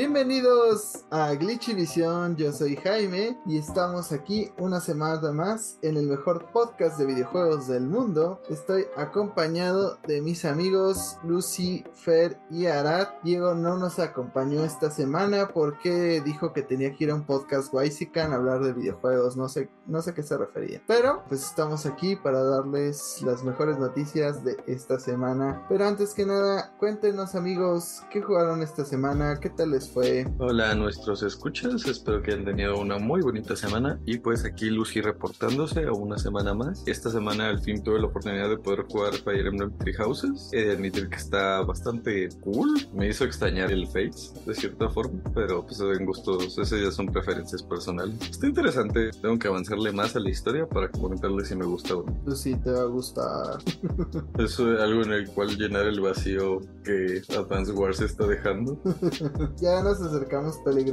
Bienvenidos a Glitchy Visión, yo soy Jaime y estamos aquí una semana más en el mejor podcast de videojuegos del mundo. Estoy acompañado de mis amigos Lucy, Fer y Arad. Diego no nos acompañó esta semana porque dijo que tenía que ir a un podcast Waisican a hablar de videojuegos, no sé, no sé a qué se refería. Pero pues estamos aquí para darles las mejores noticias de esta semana. Pero antes que nada, cuéntenos amigos, ¿qué jugaron esta semana? ¿Qué tal les fue? Hola a nuestros escuchas, espero que hayan tenido una muy bonita semana y pues aquí Lucy reportándose a una semana más. Esta semana al fin tuve la oportunidad de poder jugar Fire Emblem Three Houses. He de admitir que está bastante cool, me hizo extrañar el Fates de cierta forma, pero pues en gustos, esas ya son preferencias personales. Está interesante, tengo que avanzarle más a la historia para comentarle si me gusta o no. Lucy, te va a gustar. Es algo en el cual llenar el vacío que Advance Wars está dejando. ya nos acercamos peligrosamente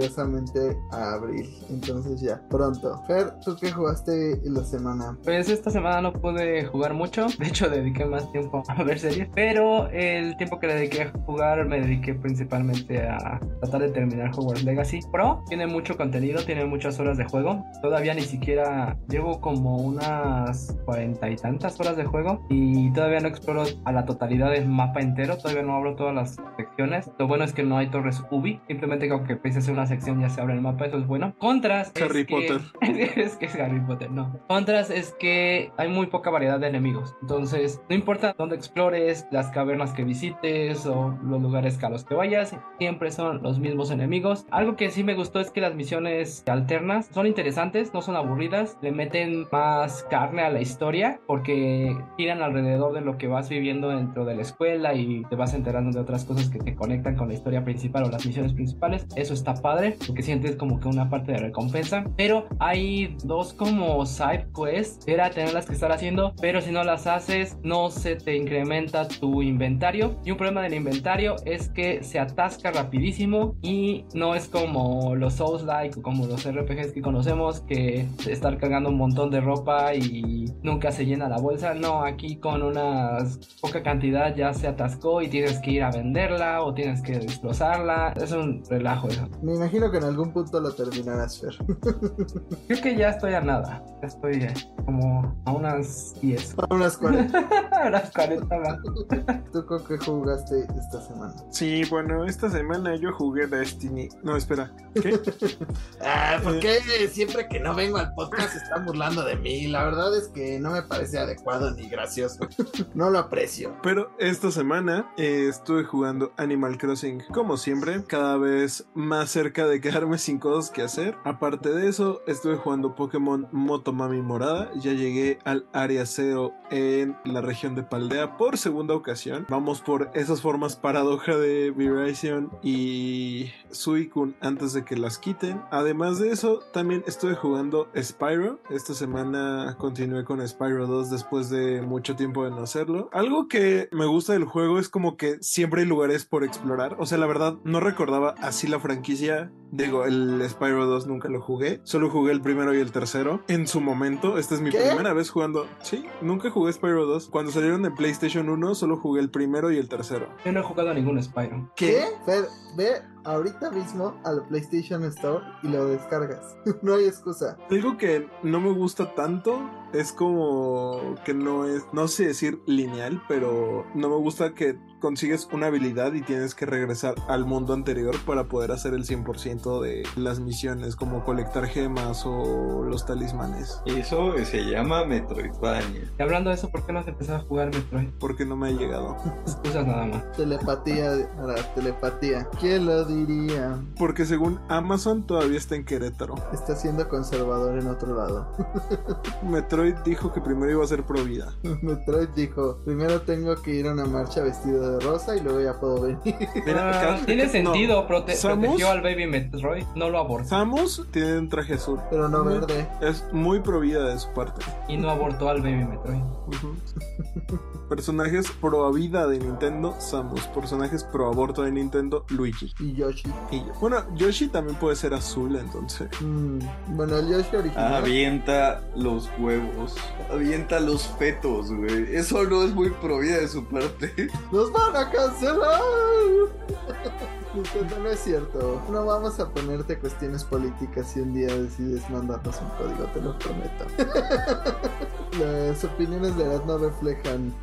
a abril, entonces ya, pronto. Fer, ¿tú qué jugaste en la semana? Pues esta semana no pude jugar mucho, de hecho dediqué más tiempo a ver series, pero el tiempo que dediqué a jugar me dediqué principalmente a tratar de terminar Hogwarts Legacy Pro. Tiene mucho contenido, tiene muchas horas de juego, todavía ni siquiera llevo como unas cuarenta y tantas horas de juego y todavía no exploro a la totalidad del mapa entero, todavía no abro todas las secciones. Lo bueno es que no hay torres UBI, simplemente que aunque empiece a hacer una sección ya se abre el mapa, eso es bueno. Contras Harry es Potter. Que, es que es Harry Potter, no. Contras es que hay muy poca variedad de enemigos. Entonces, no importa dónde explores, las cavernas que visites o los lugares a los que vayas, siempre son los mismos enemigos. Algo que sí me gustó es que las misiones alternas son interesantes, no son aburridas, le meten más carne a la historia porque giran alrededor de lo que vas viviendo dentro de la escuela y te vas enterando de otras cosas que te conectan con la historia principal o las misiones principales. Eso está padre porque sientes como que una parte de recompensa. Pero hay dos como side quests que era tenerlas que estar haciendo, pero si no las haces no se te incrementa tu inventario. Y un problema del inventario es que se atasca rapidísimo y no es como los Souls like o como los RPGs que conocemos que estar cargando un montón de ropa y nunca se llena la bolsa. No, aquí con una poca cantidad ya se atascó y tienes que ir a venderla o tienes que destrozarla. Es un relajo eso. Me imagino que en algún punto lo terminarás, Fer. Creo que ya estoy a nada. Ya estoy eh, como a unas 10. A unas 40. a unas 40 más. ¿Tú con qué jugaste esta semana? Sí, bueno, esta semana yo jugué Destiny. No, espera. ¿Qué? Ah, ¿por qué siempre que no vengo al podcast se están burlando de mí? La verdad es que no me parece adecuado ni gracioso. No lo aprecio. Pero esta semana eh, estuve jugando Animal Crossing como siempre, cada vez más cerca de quedarme sin cosas que hacer. Aparte de eso, estuve jugando Pokémon Motomami Morada. Ya llegué al área cero en la región de Paldea por segunda ocasión. Vamos por esas formas paradoja de Virizion y Suicune antes de que las quiten. Además de eso, también estuve jugando Spyro. Esta semana continué con Spyro 2 después de mucho tiempo de no hacerlo. Algo que me gusta del juego es como que siempre hay lugares por explorar. O sea, la verdad, no recordaba así la franquicia. Digo, el Spyro 2 nunca lo jugué. Solo jugué el primero y el tercero. En su momento, esta es mi ¿Qué? primera vez jugando. Sí, nunca jugué Spyro 2. Cuando salieron en PlayStation 1, solo jugué el primero y el tercero. Yo no he jugado a ningún Spyro. ¿Qué? Fer, ve ahorita mismo a la PlayStation Store y lo descargas. no hay excusa. Algo que no me gusta tanto es como que no es, no sé decir lineal, pero no me gusta que consigues una habilidad y tienes que regresar al mundo anterior para poder hacer el 100% de las misiones, como colectar gemas o los talismanes. Eso se llama Metroidvania. Y hablando de eso, ¿por qué no has empezado a jugar Metroid? Porque no me ha llegado. Excusas nada más. Telepatía, la telepatía. ¿Quién lo diría? Porque según Amazon todavía está en Querétaro. Está siendo conservador en otro lado. Metroid dijo que primero iba a ser pro vida. Metroid dijo, primero tengo que ir a una marcha vestido de rosa y luego ya puedo venir. Ah, tiene no, sentido, prote- Samus- protegió al Baby Metroid, no lo abortó. Samus tiene un traje azul. Pero no verde. Es muy pro vida de su parte. Y no abortó al Baby Metroid. Personajes pro vida de Nintendo, Samus. Personajes pro aborto de Nintendo, Luigi. Y Yoshi. Y yo. Bueno, Yoshi también puede ser azul, entonces. Mm, bueno, el Yoshi original. Avienta los huevos. Avienta los fetos, güey. Eso no es muy pro vida de su parte. ¡Nos van a cancelar! Nintendo, no es cierto. No vamos a ponerte cuestiones políticas si un día decides mandarnos un código, te lo prometo. Las opiniones de Arad no reflejan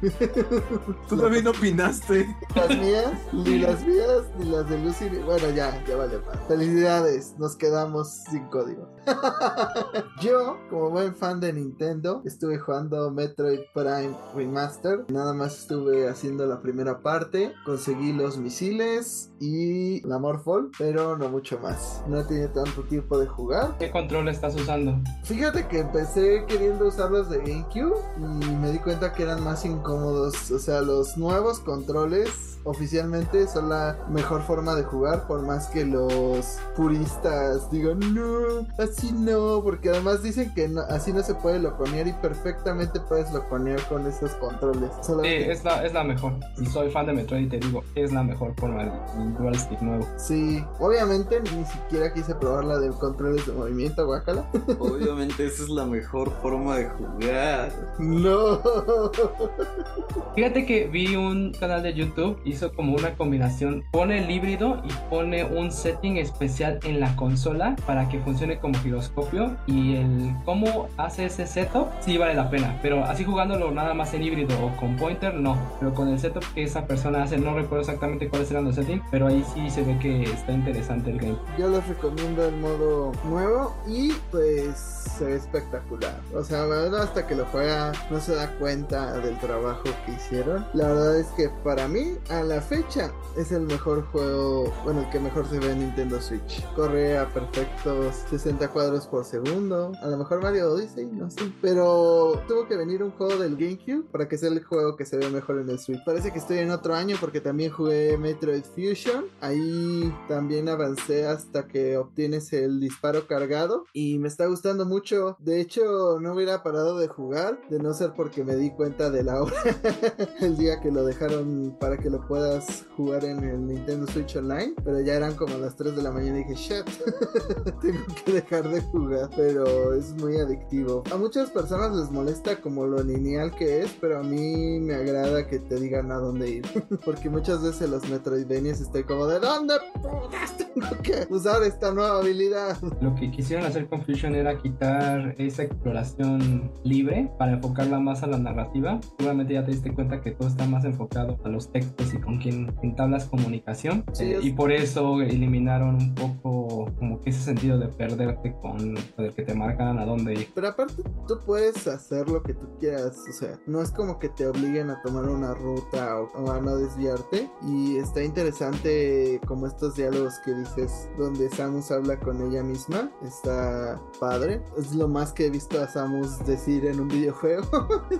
Tú también opinaste. las mías, ni las mías, ni las de Lucy. ni- Bueno, ya, ya vale más. Felicidades, nos quedamos sin código. Yo, como buen fan de Nintendo, estuve jugando Metroid Prime Remaster. Nada más estuve haciendo la primera parte, conseguí los misiles y la Morphol, pero no mucho más. No tenido tanto tiempo de jugar. ¿Qué control estás usando? Fíjate que empecé queriendo usar los de GameCube y me di cuenta que eran más incómodos. O sea, los nuevos controles oficialmente son la mejor forma de jugar, por más que los puristas digan, no, así no, porque además dicen que no- así no se puede loconear y perfectamente puedes loconear con esos controles. Sí, Solamente- es la, es la mejor. Y soy fan de Metroid y te digo, es la mejor forma el, el Dual Stick nuevo. Sí, obviamente ni siquiera quise probar la de controles de movimiento, guácala. Obviamente esa es la mejor forma de jugar. No. Fíjate que vi un canal de YouTube, hizo como una combinación, pone el híbrido y pone un setting especial en la consola para que funcione como giroscopio y el cómo hace ese setup sí vale la pena, pero así jugándolo nada más en híbrido o con pointer no, pero con el setup que esa persona hace no recuerdo exactamente cuáles eran los settings, pero ahí sí se ve que está interesante el game. Yo les recomiendo el modo nuevo y pues se ve espectacular. O sea, la verdad hasta que lo juega no se da cuenta del trabajo que hicieron. La verdad es que para mí a la fecha es el mejor juego, bueno, el que mejor se ve en Nintendo Switch. Corre a perfectos 60 cuadros por segundo. A lo mejor Mario Odyssey, no sé. Pero tuvo que venir un juego del GameCube para que sea el juego que se ve mejor en el Switch. Parece que estoy en otro año porque también jugué Metroid Fusion. Ahí también avancé hasta que obtienes el disparo cargado. Y me está gustando mucho. De hecho, no hubiera parado de jugar. De no ser porque me di cuenta de la hora. el día que lo dejaron para que lo puedas jugar en el Nintendo Switch Online. Pero ya eran como las 3 de la mañana y dije, shit, tengo que dejar de jugar. Pero es muy adictivo. A muchas personas les molesta como lo lineal que es. Pero a mí me agrada que te digan a dónde ir. porque muchas veces los Metroidvanias estoy como de ¿dónde putas tengo que usar esta nueva habilidad? Lo que quisieron hacer con Fusion era quitar esa exploración libre para enfocarla más a la narrativa. Seguramente ya te diste cuenta que todo está más enfocado a los textos y con quien entablas comunicación. Sí, Eh, es- Y por eso eliminaron un poco como que ese sentido de perderte con el que te marcan a dónde ir. Pero aparte, tú puedes hacer lo que tú quieras. O sea, no es como que te obliguen a tomar una ruta o, o a no desviarte. Y está interesante como estos diálogos que dices, donde Samus habla con ella misma. Está padre. Es lo más que he visto a Samus decir en un videojuego.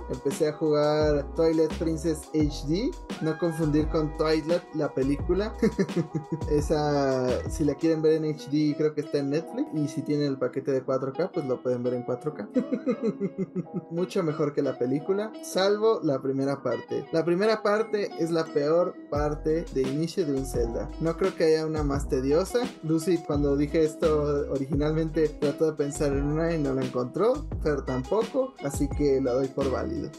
Empecé a jugar Twilight Princess HD. No confundir con Twilight, la película. Esa, si la quieren ver en HD, creo que está en Netflix. Y si tienen el paquete de 4K, pues lo pueden ver en 4K. Mucho mejor que la película, salvo la primera parte. La primera parte es la peor parte de inicio de un No creo que haya una más tediosa. Lucy, cuando dije esto originalmente, trató de pensar en una y no la encontró. Fer tampoco, así que la doy por válido.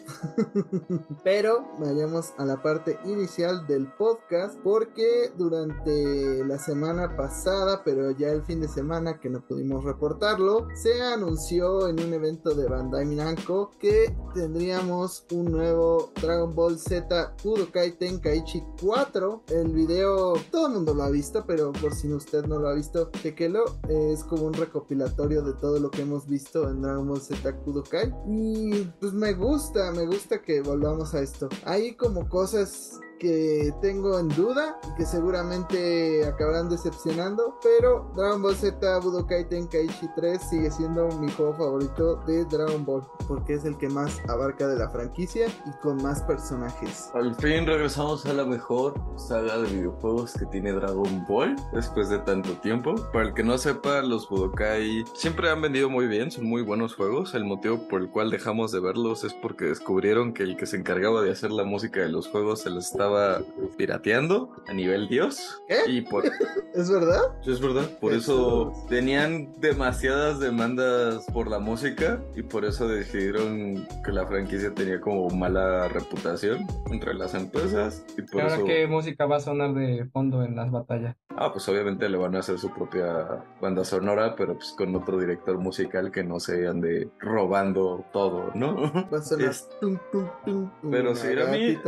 Pero vayamos a la parte inicial del podcast porque durante la semana pasada, pero ya el fin de semana que no pudimos reportarlo, se anunció en un evento de Bandai Namco que tendríamos un nuevo Dragon Ball Z Budokai Tenkaichi 4. El video todo el mundo lo ha visto, pero por si usted no lo ha visto, chequelo. Es como un recopilatorio de todo lo que hemos visto en Dragon Ball Z Budokai y pues me gusta, me gusta que volvamos a esto. Hay como cosas que tengo en duda y que seguramente acabarán decepcionando, pero Dragon Ball Z Budokai Tenkaichi 3 sigue siendo mi juego favorito de Dragon Ball porque es el que más abarca de la franquicia y con más personajes. Al fin regresamos a la mejor saga de videojuegos que tiene Dragon Ball después de tanto tiempo. Para el que no sepa, los Budokai siempre han vendido muy bien, son muy buenos juegos. El motivo por el cual dejamos de verlos es porque descubrieron que el que se encargaba de hacer la música de los juegos se la estaba estaba pirateando a nivel dios. ¿Qué? Y por, ¿Es verdad? es verdad, por eso chulos. tenían demasiadas demandas por la música y por eso decidieron que la franquicia tenía como mala reputación entre las empresas y ¿Y por ahora eso... qué música va a sonar de fondo en las batallas? Ah, pues obviamente le van a hacer su propia banda sonora, pero pues con otro director musical que no se ande robando todo, ¿no? Va a sonar. Es- tum, tum, tum, Pero una sí, a mí-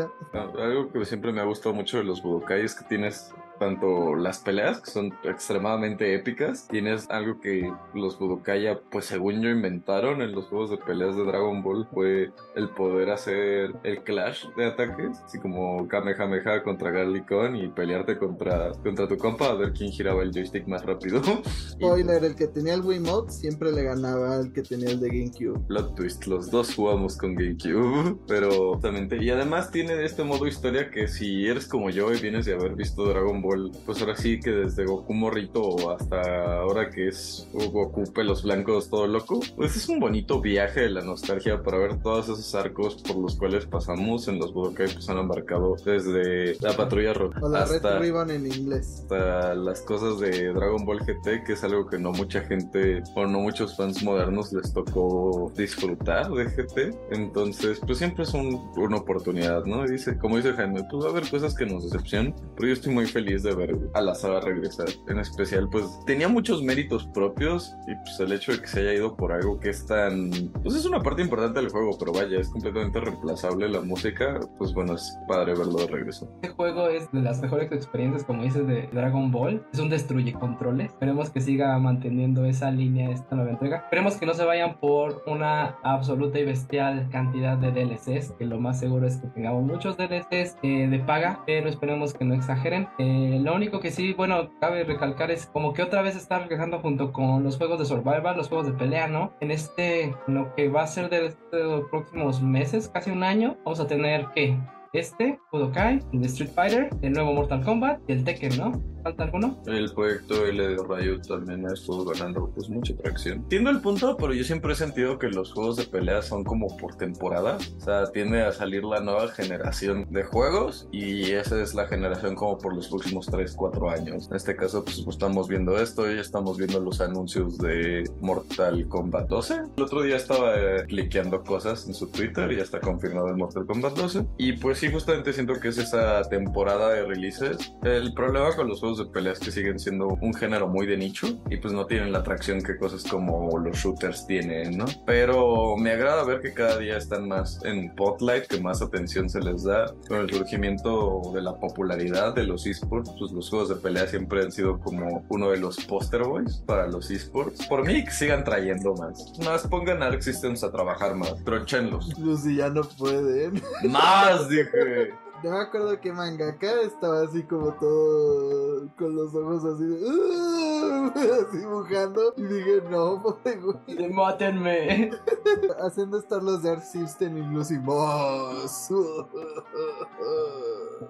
Algo que siempre me ha gustado mucho de los Budokai es que tienes tanto las peleas, que son extremadamente épicas, tienes algo que los Budokaya, pues según yo, inventaron en los juegos de peleas de Dragon Ball, fue el poder hacer el clash de ataques, así como Kamehameha contra Garlicon y pelearte contra, contra tu compa a ver quién giraba el joystick más rápido. Spoiler, el que tenía el Wiimote siempre le ganaba al que tenía el de GameCube. Plot twist, los dos jugamos con GameCube, pero justamente, y además tiene este modo historia que si eres como yo y vienes de haber visto Dragon Ball, pues ahora sí que desde Goku morrito hasta ahora que es Goku pelos blancos todo loco, pues es un bonito viaje de la nostalgia para ver todos esos arcos por los cuales pasamos en los Budokai pues han embarcado desde la patrulla roja O la hasta Red Ribbon en inglés. hasta las cosas de Dragon Ball GT, que es algo que no mucha gente o no muchos fans modernos les tocó disfrutar de GT. Entonces, pues siempre es un- una oportunidad, ¿no? Y dice, como dice Jaime, pues va a haber cosas que nos decepcionan, pero yo estoy muy feliz de ver a la saga regresar. En especial, pues tenía muchos méritos propios y pues el hecho de que se haya ido por algo que es tan... Pues es una parte importante del juego, pero vaya, es completamente reemplazable la música, pues bueno, es padre verlo de regreso. Este juego es de las mejores experiencias, como dices, de Dragon Ball. Es un destruye controles. Esperemos que siga manteniendo esa línea esta nueva entrega. Esperemos que no se vayan por una absoluta y bestial cantidad de DLCs, que lo más seguro es que tengamos muchos DLCs eh, de paga, pero esperemos que no exageren. Eh, lo único que sí, bueno, cabe recalcar es como que otra vez está regresando junto con los juegos de survival, los juegos de pelea, ¿no? En este, lo que va a ser de estos próximos meses, casi un año, vamos a tener que este, Budokai, el de Street Fighter, el nuevo Mortal Kombat y el Tekken, ¿no? ¿Falta alguno? El proyecto L de Riot también ha estado ganando pues mucha tracción. Entiendo el punto, pero yo siempre he sentido que los juegos de pelea son como por temporada. O sea, tiende a salir la nueva generación de juegos y esa es la generación como por los próximos 3, 4 años. En este caso, pues estamos viendo esto y estamos viendo los anuncios de Mortal Kombat 12. El otro día estaba eh, cliqueando cosas en su Twitter y ya está confirmado el Mortal Kombat 12. Y pues sí, justamente siento que es esa temporada de releases. El problema con los juegos de peleas que siguen siendo un género muy de nicho y pues no tienen la atracción que cosas como los shooters tienen, ¿no? Pero me agrada ver que cada día están más en spotlight, que más atención se les da. Con el surgimiento de la popularidad de los esports, pues los juegos de pelea siempre han sido como uno de los poster boys para los esports. Por mí, que sigan trayendo más. Más pongan Arc Systems a trabajar más. Tronchenlos. Lucy ya no pueden. Más, dije. Yo me acuerdo que Mangaka estaba así como todo con los ojos así de, "Uh", así dibujando y dije no pobre güey ¡Mátenme! haciendo estar los de Arc System y Lucy Boss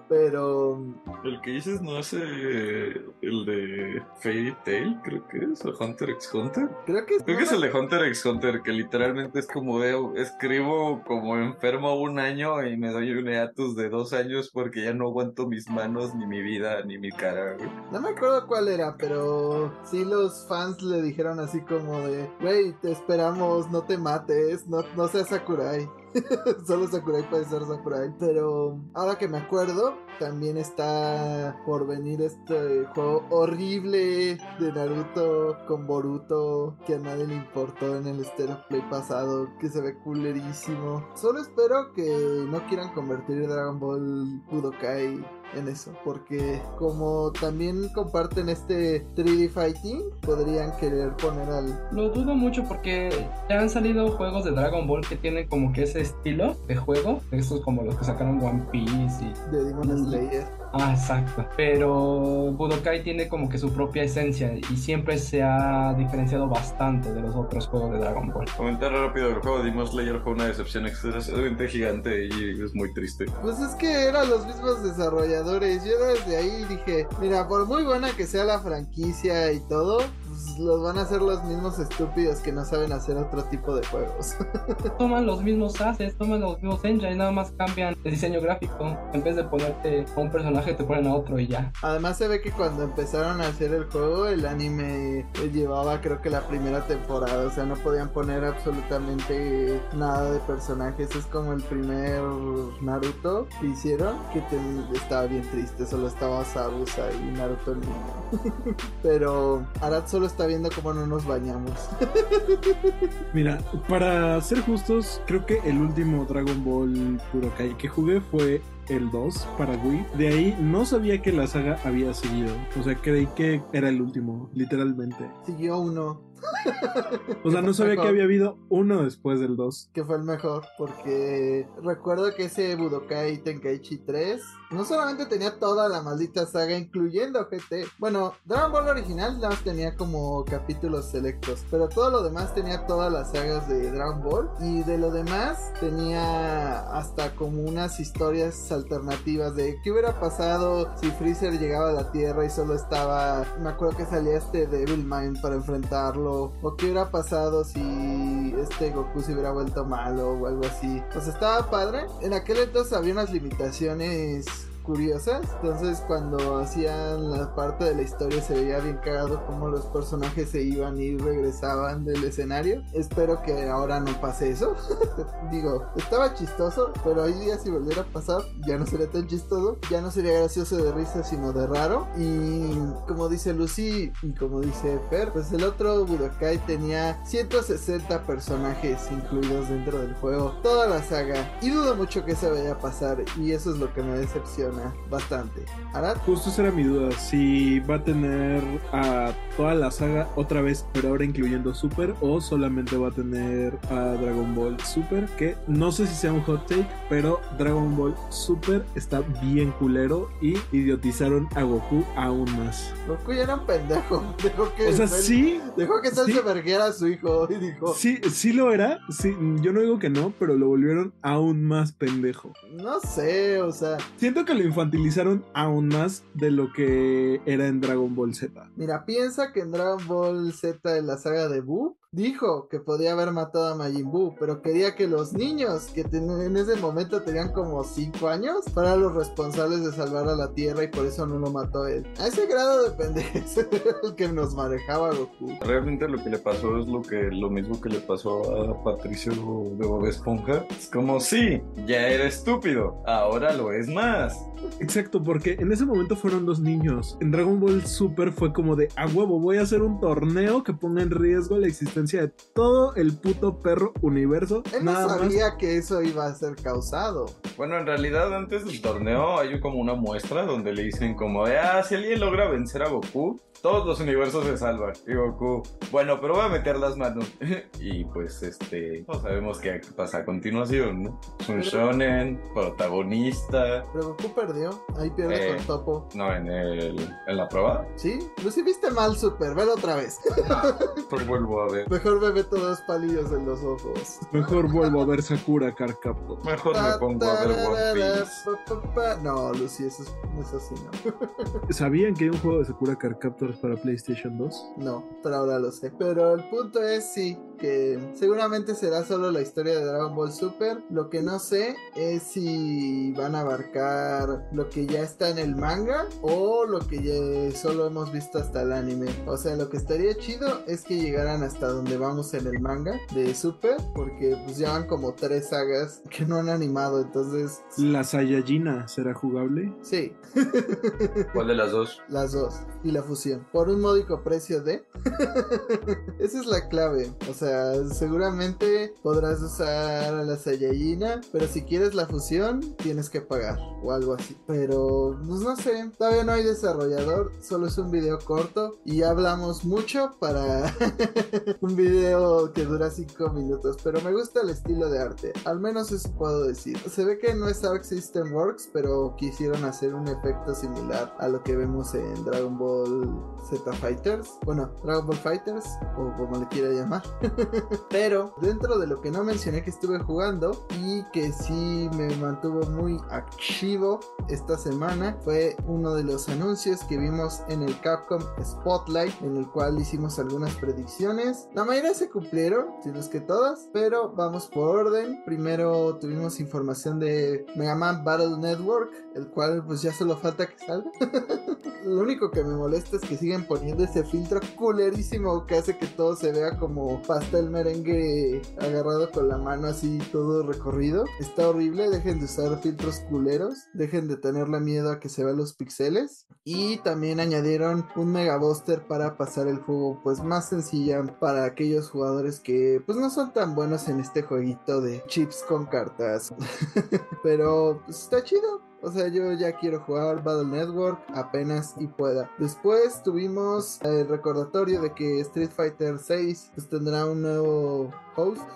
pero El que dices no es eh, el de Fairy Tail, creo que es, o Hunter x Hunter. creo que Creo que es el de Hunter x Hunter, que literalmente es como de escribo como enfermo un año y me doy un hiatus de dos años porque ya no aguanto mis manos, ni mi vida, ni mi cara. güey. no me acuerdo cuál era pero sí los fans le dijeron así como de güey te esperamos no te mates no, no seas Sakurai Solo Sakurai puede ser Sakurai. Pero ahora que me acuerdo, también está por venir este juego horrible de Naruto con Boruto que a nadie le importó en el Stereo Play pasado, que se ve culerísimo. Solo espero que no quieran convertir Dragon Ball Budokai en eso, porque como también comparten este 3D Fighting, podrían querer poner al Lo dudo mucho porque ya han salido juegos de Dragon Ball que tienen como que ese estilo de juego. Estos como los que sacaron One Piece y... de Demon Mm. Slayer. Ah, exacto. Pero Budokai tiene como que su propia esencia y siempre se ha diferenciado bastante de los otros juegos de Dragon Ball. Comentar rápido, el juego de Demon Slayer fue una decepción extremadamente gigante y es muy triste. Pues es que eran los mismos desarrolladores. Yo desde ahí dije, mira, por muy buena que sea la franquicia y todo, los van a hacer los mismos estúpidos que no saben hacer otro tipo de juegos. toman los mismos assets, toman los mismos engines, nada más cambian el diseño gráfico. En vez de ponerte a un personaje, te ponen a otro y ya. Además se ve que cuando empezaron a hacer el juego, el anime llevaba creo que la primera temporada, o sea, no podían poner absolutamente nada de personajes. Es como el primer Naruto que hicieron, que te- estaba bien triste, solo estaba Sabusa y Naruto el niño. Pero Arad solo está viendo cómo no nos bañamos. Mira, para ser justos, creo que el último Dragon Ball Budokai que jugué fue el 2 para Wii. De ahí no sabía que la saga había seguido. O sea, creí que era el último, literalmente. Siguió uno, O sea, no sabía que había habido uno después del 2. que fue el mejor, porque recuerdo que ese Budokai Tenkaichi 3 no solamente tenía toda la maldita saga, incluyendo GT. Bueno, Dragon Ball original nada más tenía como capítulos selectos, pero todo lo demás tenía todas las sagas de Dragon Ball y de lo demás tenía hasta como unas historias alternativas de qué hubiera pasado si Freezer llegaba a la Tierra y solo estaba, me acuerdo que salía este Devilmind para enfrentarlo, o qué hubiera pasado si este Goku se hubiera vuelto malo o algo así. Pues estaba padre. En aquel entonces había unas limitaciones curiosas. Entonces cuando hacían la parte de la historia se veía bien cagado como los personajes se iban y regresaban del escenario. Espero que ahora no pase eso. Digo, estaba chistoso, pero hoy día si volviera a pasar ya no sería tan chistoso. Ya no sería gracioso de risa, sino de raro. Y como dice Lucy y como dice Fer, pues el otro Budokai tenía 160 personajes incluidos dentro del juego. Toda la saga. Y dudo mucho que eso vaya a pasar. Y eso es lo que me decepciona bastante. Arad, Justo esa era mi duda, si va a tener a toda la saga otra vez, pero ahora incluyendo Super, o solamente va a tener a Dragon Ball Super, que no sé si sea un hot take, pero Dragon Ball Super está bien culero y idiotizaron a Goku aún más. Goku ya era un pendejo. Dejó que O sea, sí, Dejó que Cell sí. se verguera a su hijo y dijo, sí, sí lo era, sí, yo no digo que no, pero lo volvieron aún más pendejo. no sé, o sea, Siento que lo infantilizaron aún más de lo que era en Dragon Ball Z. mira, piensa que en Dragon Ball Z en la saga de Buu dijo que podía haber matado a Majin Buu, pero quería que los niños que ten- en ese momento tenían como 5 años fueran los responsables de salvar a la Tierra y por eso no lo mató él. A ese grado de pendejez el que nos manejaba Goku. Realmente lo que le pasó es lo que lo mismo que le pasó a Patricio de Bob Esponja. Es como sí, ya era estúpido, ahora lo es más. Exacto, porque en ese momento fueron dos niños. En Dragon Ball Super fue como de a huevo, voy a hacer un torneo que ponga en riesgo la existencia de todo el puto perro universo. Él no más. sabía que eso iba a ser causado. Bueno, en realidad antes del torneo hay como una muestra donde le dicen como de, ah, si alguien logra vencer a Goku, todos los universos se salvan. Y Goku, bueno, pero voy a meter las manos. y pues este, no sabemos qué pasa a continuación, ¿no? Es un Pero- shonen, protagonista. Pero Goku perdió, ahí pierde Eh. con Topo. No, en, el, en la prueba. ¿Sí? Lucy, viste mal, Super, velo otra vez. Pues vuelvo a ver. Mejor me meto dos palillos en los ojos. Mejor vuelvo a ver Sakura Card Captor. Mejor me pongo a ver One Piece. No, Lucy, eso es, eso sí no. ¿Sabían que hay un juego de Sakura Card Para PlayStation 2? No, pero ahora lo sé. Pero el punto es sí, que seguramente será solo la historia de Dragon Ball Super. Lo que no sé es si van a abarcar lo que ya está en el manga o lo que ya solo hemos visto hasta el anime. O sea, lo que estaría chido es que llegaran hasta donde vamos en el manga de Super, porque pues ya van como tres sagas que no han animado, entonces ¿La Saiyajina será jugable? sí, ¿Cuál de las dos? las dos y la fusión por un módico precio de esa es la clave. O sea seguramente podrás usar a la Saiyajina pero si quieres la fusión tienes que pagar o algo así. Pero pues no sé todavía no hay desarrollador solo es un video corto y hablamos mucho para un video que dura 5 minutos pero me gusta el estilo de arte al menos eso puedo decir. Se ve que no es Arc System Works pero quisieron hacer un efecto similar a lo que vemos en Dragon Ball Z Fighters bueno Dragon Ball Fighters o como le quiera llamar pero dentro de lo que no mencioné que estuve jugando y que sí me mantuvo muy activo esta semana fue uno de los anuncios que vimos en el Capcom Spotlight, en el cual hicimos algunas predicciones. La mayoría se cumplieron, si no es que todas, pero vamos por orden. Primero tuvimos información de Mega Man Battle Network, el cual pues ya solo falta que salga. Lo único que me molesta es que siguen poniendo ese filtro culerísimo que hace que todo se vea como pastel merengue agarrado con la mano así todo recorrido. Está horrible, dejen de usar filtros culeros, dejen de tenerle miedo a que se vean los pixeles. Y también añadieron un mega buster para pasar el juego pues más sencilla para aquellos jugadores que pues no son tan buenos en este jueguito de chips con cartas. Pero pues, está chido, o sea, yo ya quiero jugar Battle Network apenas y pueda. Después tuvimos el recordatorio de que Street Fighter 6 pues, tendrá un nuevo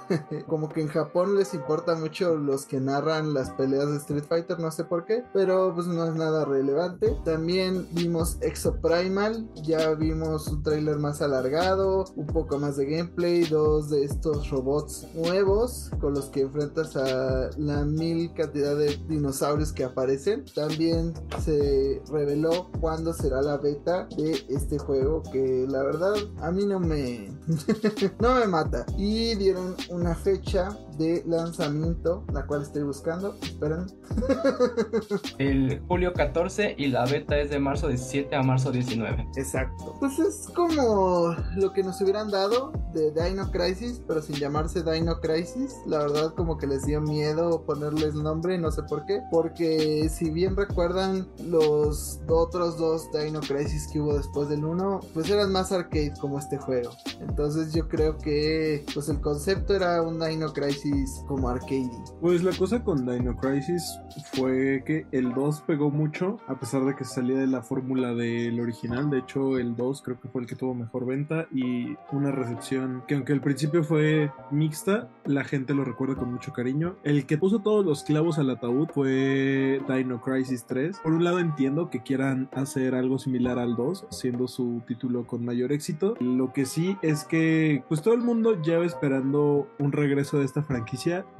Como que en Japón les importa mucho los que narran las peleas de Street Fighter, no sé por qué, pero pues no es nada relevante. También vimos Exoprimal, ya vimos un trailer más alargado, un poco más de gameplay, dos de estos robots nuevos con los que enfrentas a la mil cantidad de dinosaurios que aparecen. También se reveló cuándo será la beta de este juego que la verdad a mí no me no me mata. Y una fecha de lanzamiento, la cual estoy buscando. Esperen. El julio 14 y la beta es de marzo 17 a marzo 19. Exacto. Pues es como lo que nos hubieran dado de Dino Crisis, pero sin llamarse Dino Crisis. La verdad como que les dio miedo ponerles nombre, no sé por qué. Porque si bien recuerdan los otros dos Dino Crisis que hubo después del 1, pues eran más arcade como este juego. Entonces yo creo que pues el concepto era un Dino Crisis como arcade. Pues la cosa con Dino Crisis fue que el 2 pegó mucho, a pesar de que salía de la fórmula del original. De hecho, el 2 creo que fue el que tuvo mejor venta y una recepción que aunque al principio fue mixta, la gente lo recuerda con mucho cariño. El que puso todos los clavos al ataúd fue Dino Crisis 3. Por un lado entiendo que quieran hacer algo similar al 2, siendo su título con mayor éxito. Lo que sí es que pues todo el mundo lleva esperando un regreso de esta franquicia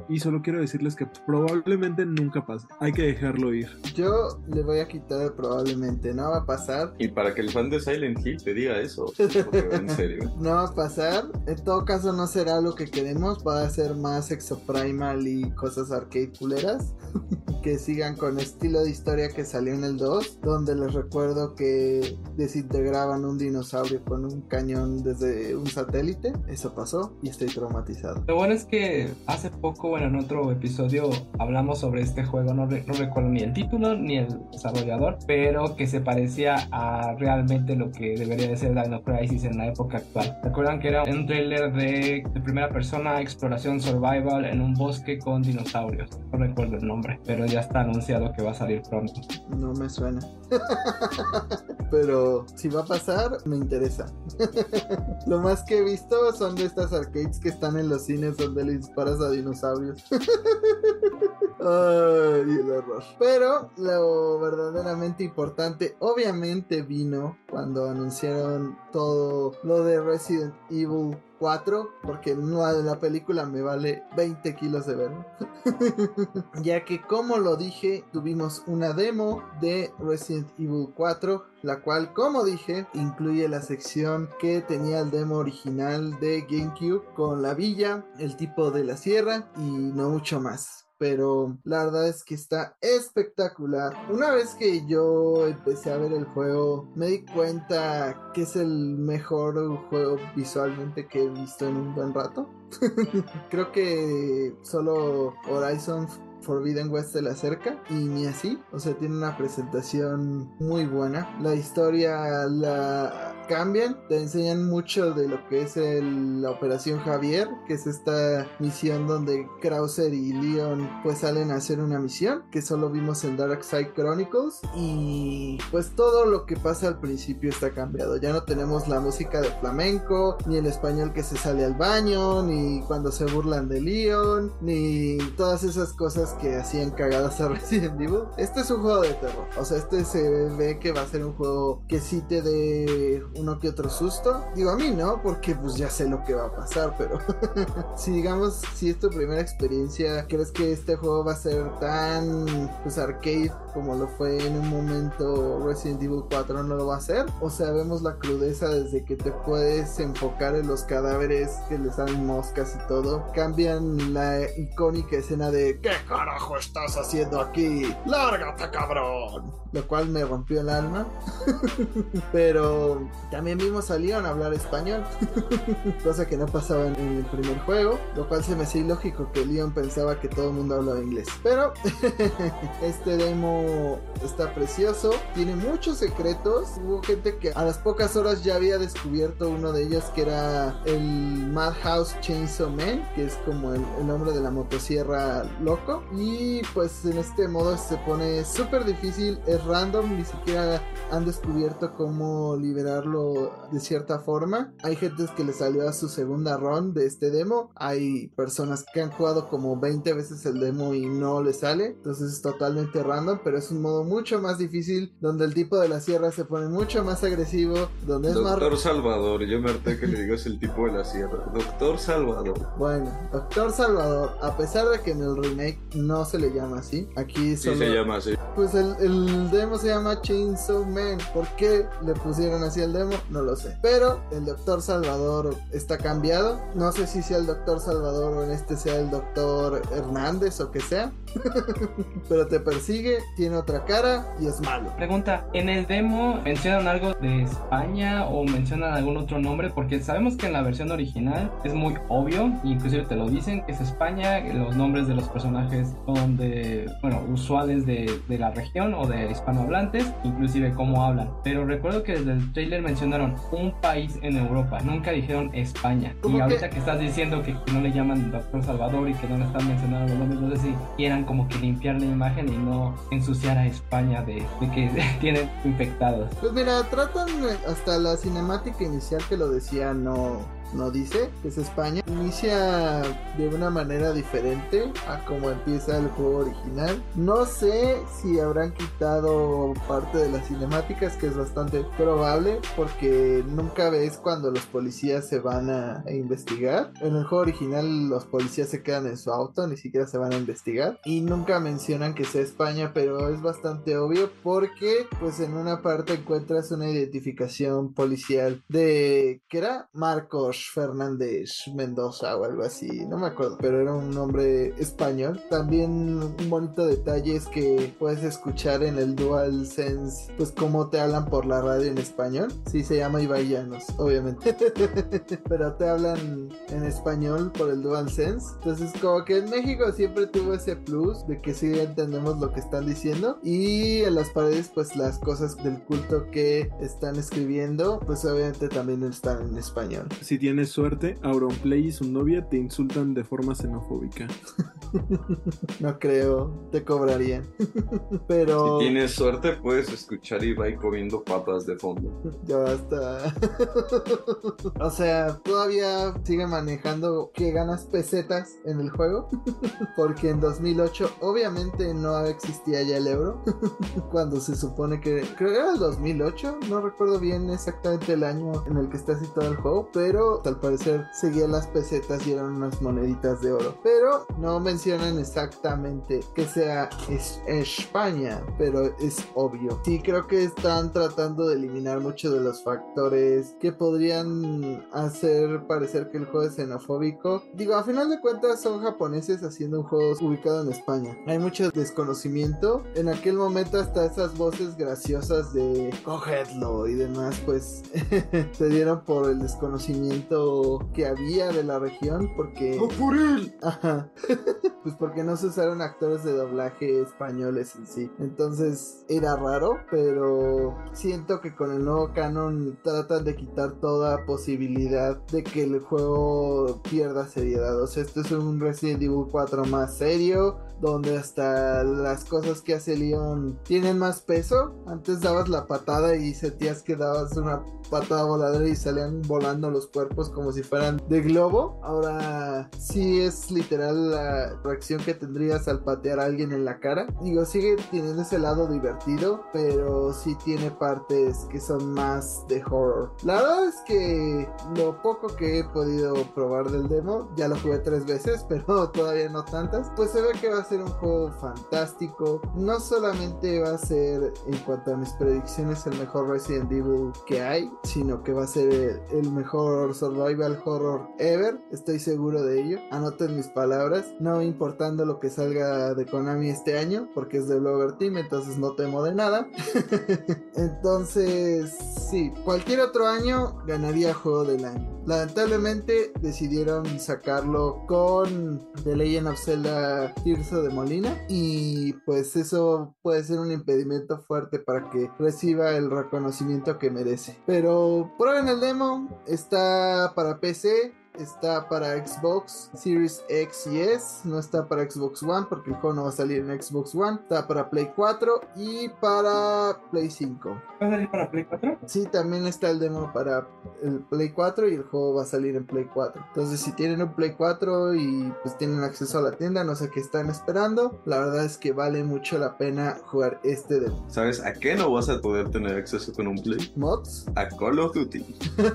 y solo quiero decirles que probablemente nunca pase. Hay que dejarlo ir. Yo le voy a quitar probablemente, no va a pasar. Y para que el fan de Silent Hill te diga eso, porque en serio. No va a pasar. En todo caso no será lo que queremos. Va a ser más exoprimal y cosas arcade culeras. que sigan con estilo de historia que salió en el 2. Donde les recuerdo que desintegraban un dinosaurio con un cañón desde un satélite. Eso pasó y estoy traumatizado. Lo bueno es que hace poco, bueno, en otro episodio hablamos sobre este juego. No, re- no recuerdo ni el título ni el desarrollador, pero que se parecía a realmente lo que debería de ser Dino Crisis en la época actual. ¿Recuerdan que era un trailer de, de primera persona, exploración survival en un bosque con dinosaurios? No recuerdo el nombre, pero ya está anunciado que va a salir pronto. No me suena. Pero si va a pasar, me interesa. Lo más que he visto son de estas arcades que están en los cines donde le disparas a dinosaurios. El. Pero lo verdaderamente importante, obviamente, vino cuando anunciaron todo lo de Resident Evil 4, porque no la película me vale 20 kilos de verlo. ya que, como lo dije, tuvimos una demo de Resident Evil 4, la cual, como dije, incluye la sección que tenía el demo original de GameCube con la villa, el tipo de la sierra y no mucho más pero la verdad es que está espectacular. Una vez que yo empecé a ver el juego, me di cuenta que es el mejor juego visualmente que he visto en un buen rato. Creo que solo Horizon Forbidden West se le acerca y ni así, o sea, tiene una presentación muy buena. La historia la cambian, te enseñan mucho de lo que es el- la Operación Javier, que es esta misión donde Krauser y Leon pues salen a hacer una misión que solo vimos en Dark Side Chronicles y pues todo lo que pasa al principio está cambiado. Ya no tenemos la música de flamenco, ni el español que se sale al baño, ni cuando se burlan de Leon, ni todas esas cosas que hacían cagadas a Resident Evil. Este es un juego de terror. O sea, este se ve que va a ser un juego que sí te dé uno que otro susto. Digo a mí, ¿no? Porque pues ya sé lo que va a pasar, pero si digamos, si es tu primera experiencia, ¿crees que este juego va a ser tan pues arcade como lo fue en un momento Resident Evil 4 no lo va a hacer. O sea, vemos la crudeza desde que te puedes enfocar en los cadáveres que le salen moscas y todo. Cambian la icónica escena de ¿Qué carajo estás haciendo aquí? ¡Lárgate, cabrón! Lo cual me rompió el alma. Pero también vimos a Leon hablar español. Cosa que no pasaba en el primer juego. Lo cual se me hacía ilógico que Leon pensaba que todo el mundo hablaba inglés. Pero este demo está precioso. Tiene muchos secretos. Hubo gente que a las pocas horas ya había descubierto uno de ellos que era el Madhouse Chainsaw Man. Que es como el, el nombre de la motosierra loco. Y pues en este modo se pone súper difícil. Es random. Ni siquiera han descubierto cómo liberarlo de cierta forma. Hay gente que le salió a su segunda run de este demo. Hay personas que han jugado como 20 veces el demo y no le sale. Entonces es totalmente random, pero es un modo mucho más difícil donde el tipo de la sierra se pone mucho más agresivo, donde es Doctor más... Salvador, yo me harté que le digas el tipo de la sierra. Doctor Salvador. Bueno, Doctor Salvador, a pesar de que en el remake no se le llama así, aquí Sí solo... se llama así. Pues el, el demo se llama Chainsaw Man. ¿Por qué le pusieron así el demo? No lo sé. Pero el Doctor Salvador está cambiado. No sé si sea el Doctor Salvador o en este sea el Doctor Hernández o que sea. Pero te persigue, tiene otra cara y es malo. Pregunta, ¿en el demo mencionan algo de España o mencionan algún otro nombre? Porque sabemos que en la versión original es muy obvio, inclusive te lo dicen, que es España, los nombres de los personajes son de, bueno, usuales de, la región o de hispanohablantes, inclusive cómo hablan. Pero recuerdo que desde el trailer mencionaron un país en Europa, nunca dijeron España. ¿Cómo Y ahorita que estás diciendo que, que no le llaman Doctor Salvador y que no le están mencionando los nombres, no sé si quieran como que limpiar la imagen y no ensuciar a España de, de que tienen infectados. Pues mira, tratan eh, hasta la cinemática inicial que lo decía, no, no dice que es España. Inicia de una manera diferente a como empieza el juego original. No sé si habrán quitado parte de las cinemáticas, que es bastante probable, porque nunca ves cuando los policías se van a, a investigar. En el juego original los policías se quedan en su auto, ni siquiera se van a investigar. Y nunca mencionan que sea España, pero es bastante obvio porque pues en una parte encuentras una identificación policial de que era Marcos Fernández Mendoza o algo así, no me acuerdo, pero era un nombre español. También un bonito detalle es que puedes escuchar en el DualSense pues cómo te hablan por la radio en español. Sí, se llama Ibai Llanos, obviamente. pero te hablan en español por el DualSense. Entonces como que en México siempre tuvo ese plus de que sí entendemos lo que están diciendo. Y en las paredes pues las cosas del culto que están escribiendo pues obviamente también están en español. Si tienes suerte, Auronplay y su novia te insultan de forma xenofóbica. No creo, te cobrarían. Pero Si tienes suerte, puedes escuchar a Ibai comiendo papas de fondo. ya basta. o sea, todavía sigue manejando que ganas pesetas en el juego. Porque en 2008 obviamente no existía ya el euro. Cuando se supone que creo que era el 2008, no recuerdo bien exactamente el año en el que está situado el juego, pero al parecer seguían las pesetas y eran unas moneditas de oro. Pero no mencionan exactamente que sea es- España, pero es obvio. Sí, creo que están tratando de eliminar muchos de los factores que podrían hacer parecer que el juego es xenofóbico. Digo, a final de cuentas son japoneses haciendo un juego ubicado en España. Hay mucho desconocimiento. En aquel momento hasta esas voces graciosas de cogedlo y demás, pues se dieron por el desconocimiento que había de la región porque... por él! Ajá. pues porque no se usaron actores de doblaje españoles en sí. Entonces era raro, pero siento que con el nuevo canon tratan de quitar toda posibilidad de que el juego pierda seriedad. O sea, esto es un Resident Evil 4 más serio. Donde hasta las cosas que hace Leon tienen más peso. Antes dabas la patada y sentías que dabas una patada voladora y salían volando los cuerpos como si fueran de globo. Ahora sí es literal la reacción que tendrías al patear a alguien en la cara. Digo, sigue teniendo ese lado divertido, pero sí tiene partes que son más de horror. La verdad es que lo poco que he podido probar del demo, ya lo jugué tres veces, pero todavía no tantas, pues se ve que va a ser un juego fantástico. No solamente va a ser, en cuanto a mis predicciones, el mejor Resident Evil que hay, sino que va a ser el mejor survival horror ever. Estoy seguro de ello. Anoten mis palabras, no importando lo que salga de Konami este año, porque es de Blover Team, entonces no temo de nada. entonces, sí, cualquier otro año ganaría juego del año. Lamentablemente decidieron sacarlo con The Legend of Zelda Tirso de Molina y pues eso puede ser un impedimento fuerte para que reciba el reconocimiento que merece. Pero prueben el demo, está para PC, está para Xbox Series X y S, no está para Xbox One porque el juego no va a salir en Xbox One, está para Play 4 y para Play 5. ¿Va a salir para Play 4? Sí, también está el demo para el Play 4 y el juego va a salir en Play 4. Entonces, si tienen un Play 4 y pues tienen acceso a la tienda, no sé qué están esperando, la verdad es que vale mucho la pena jugar este demo. ¿Sabes a qué no vas a poder tener acceso con un Play? ¿Mods? A Call of Duty.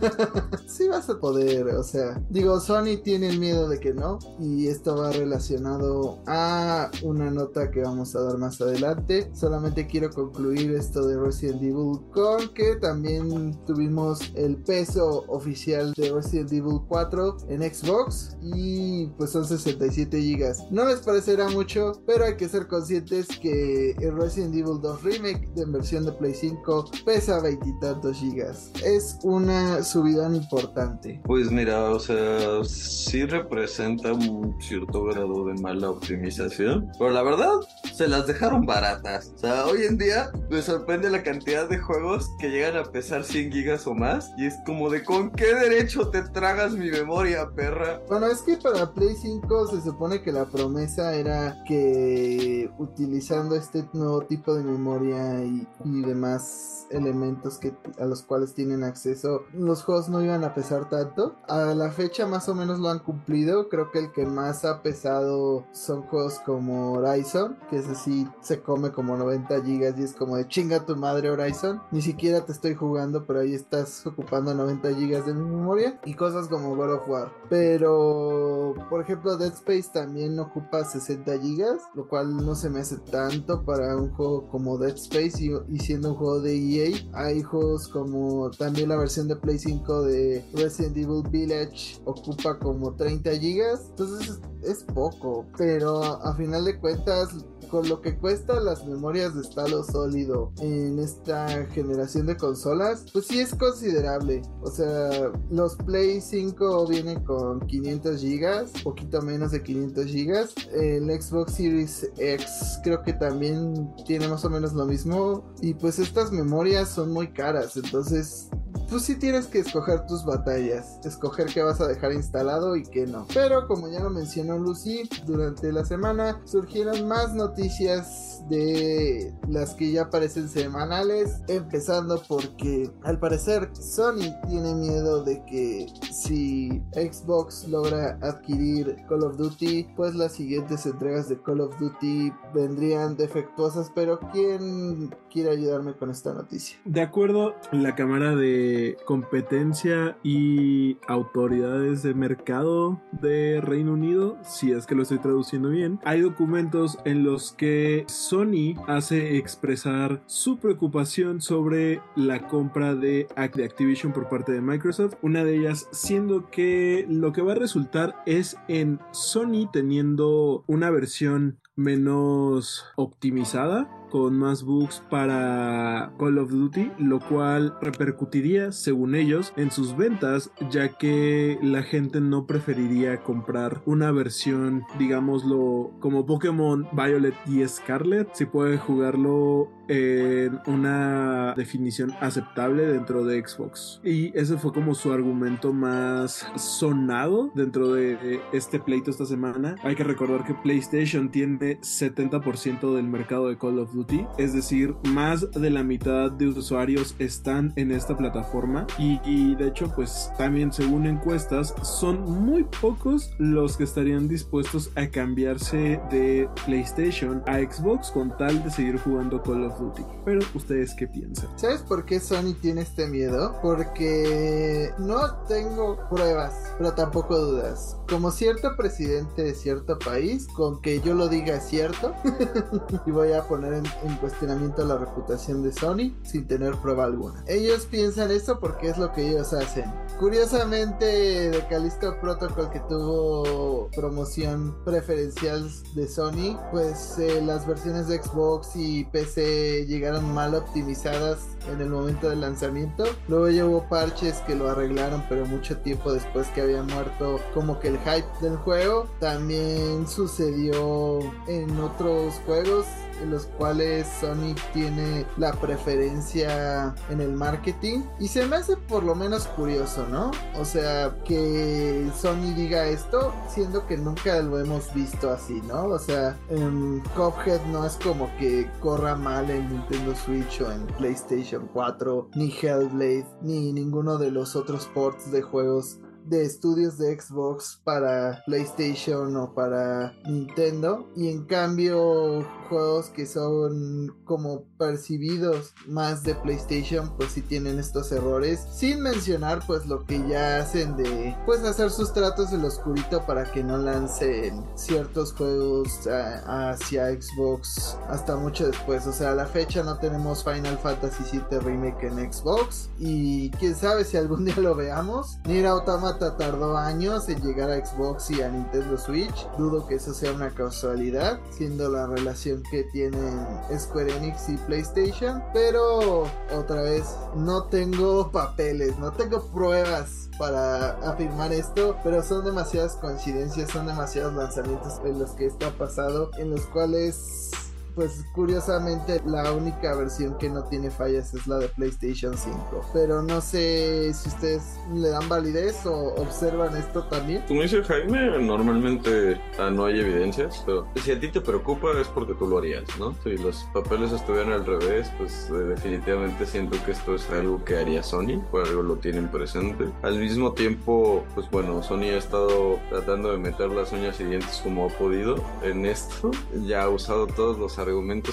sí vas a poder, o sea, digo, Sony tiene el miedo de que no y esto va relacionado a una nota que vamos a dar más adelante. Solamente quiero concluir esto de Resident Evil con que también tuvimos el peso oficial de Resident Evil 4 en Xbox y pues son 67 GB. No les parecerá mucho, pero hay que ser conscientes que el Resident Evil 2 Remake en versión de Play 5 pesa veintitantos gigas. Es una subida importante. Pues mira, o sea, sí representa un cierto grado de mala optimización, pero la verdad se las dejaron baratas. O sea, hoy en día me sorprende la cantidad de juegos que llegan a pesar 100 gigas o más y es como de con qué derecho te tragas mi memoria, perra. Bueno, es que para Play 5 se supone que la promesa era que utilizando este nuevo tipo de memoria y, y demás elementos que a los cuales tienen acceso los juegos no iban a pesar tanto a la fecha más o menos lo han cumplido. Creo que el que más ha pesado son juegos como Horizon que es así se come como 90 gigas y es como de chinga tu madre Horizon ni siquiera te estoy jugando pero ahí estás ocupando 90 gigas de mi memoria y cosas como God of War. Pero por ejemplo Dead Space también ocupa 60 gigas lo cual no se me hace tanto para un juego como Dead Space y, y siendo un juego de EA hay juegos como también la versión de Play 5 de Resident Evil Village ocupa como 30 gigas. Entonces es poco, pero a final de cuentas con lo que cuesta las memorias de estado sólido en esta generación de consolas, pues sí es considerable. O sea, los Play 5 vienen con 500 gigas, poquito menos de 500 gigas. El Xbox Series X creo que también tiene más o menos lo mismo. Y pues estas memorias son muy caras, entonces tú sí tienes que escoger tus batallas, escoger qué vas a dejar instalado y qué no. Pero como ya lo mencionó Lucy, durante la semana surgieron más noticias de las que ya aparecen semanales, empezando porque al parecer Sony tiene miedo de que si Xbox logra adquirir Call of Duty, pues las siguientes entregas de Call of Duty vendrían defectuosas, pero ¿quién quiere ayudarme con esta noticia? De acuerdo, la Cámara de competencia y autoridades de mercado de Reino Unido, si es que lo estoy traduciendo bien, hay documentos en los que Sony hace expresar su preocupación sobre la compra de Activision por parte de Microsoft, una de ellas siendo que lo que va a resultar es en Sony teniendo una versión menos optimizada con más bugs para Call of Duty, lo cual repercutiría, según ellos, en sus ventas, ya que la gente no preferiría comprar una versión, digámoslo, como Pokémon Violet y Scarlet, si puede jugarlo en una definición aceptable dentro de Xbox. Y ese fue como su argumento más sonado dentro de este pleito esta semana. Hay que recordar que PlayStation tiene 70% del mercado de Call of Duty Duty, es decir, más de la mitad de usuarios están en esta plataforma y, y de hecho pues también según encuestas son muy pocos los que estarían dispuestos a cambiarse de PlayStation a Xbox con tal de seguir jugando Call of Duty. Pero ustedes qué piensan? ¿Sabes por qué Sony tiene este miedo? Porque no tengo pruebas, pero tampoco dudas. Como cierto presidente de cierto país, con que yo lo diga cierto, y voy a poner en, en, cuestionamiento la reputación de Sony sin tener prueba alguna. Ellos piensan esto porque es lo que ellos hacen. Curiosamente, de Callisto Protocol que tuvo promoción preferencial de Sony, pues eh, las versiones de Xbox y PC llegaron mal optimizadas en el momento del lanzamiento. Luego llevó parches que lo arreglaron, pero mucho tiempo después que había muerto como que el hype del juego. También sucedió en otros juegos en los cuales Sony tiene la preferencia en el marketing y se me hace por lo menos curioso, ¿no? O sea, que Sony diga esto, siendo que nunca lo hemos visto así, ¿no? O sea, en Cuphead no es como que corra mal en Nintendo Switch o en PlayStation 4, ni Hellblade, ni ninguno de los otros ports de juegos de estudios de Xbox para PlayStation o para Nintendo. Y en cambio juegos que son como percibidos más de PlayStation pues sí tienen estos errores. Sin mencionar pues lo que ya hacen de pues hacer sus tratos del oscurito para que no lancen ciertos juegos hacia Xbox hasta mucho después. O sea a la fecha no tenemos Final Fantasy VII Remake en Xbox. Y quién sabe si algún día lo veamos. Nier Automata tardó años en llegar a Xbox y a Nintendo Switch. Dudo que eso sea una casualidad, siendo la relación que tienen Square Enix y PlayStation. Pero otra vez, no tengo papeles, no tengo pruebas para afirmar esto, pero son demasiadas coincidencias, son demasiados lanzamientos en los que esto ha pasado, en los cuales pues curiosamente la única versión que no tiene fallas es la de PlayStation 5. Pero no sé si ustedes le dan validez o observan esto también. Como dice Jaime, normalmente ah, no hay evidencias, pero si a ti te preocupa es porque tú lo harías, ¿no? Si los papeles estuvieran al revés, pues eh, definitivamente siento que esto es algo que haría Sony, por algo lo tienen presente. Al mismo tiempo, pues bueno, Sony ha estado tratando de meter las uñas y dientes como ha podido en esto. Ya ha usado todos los argumentos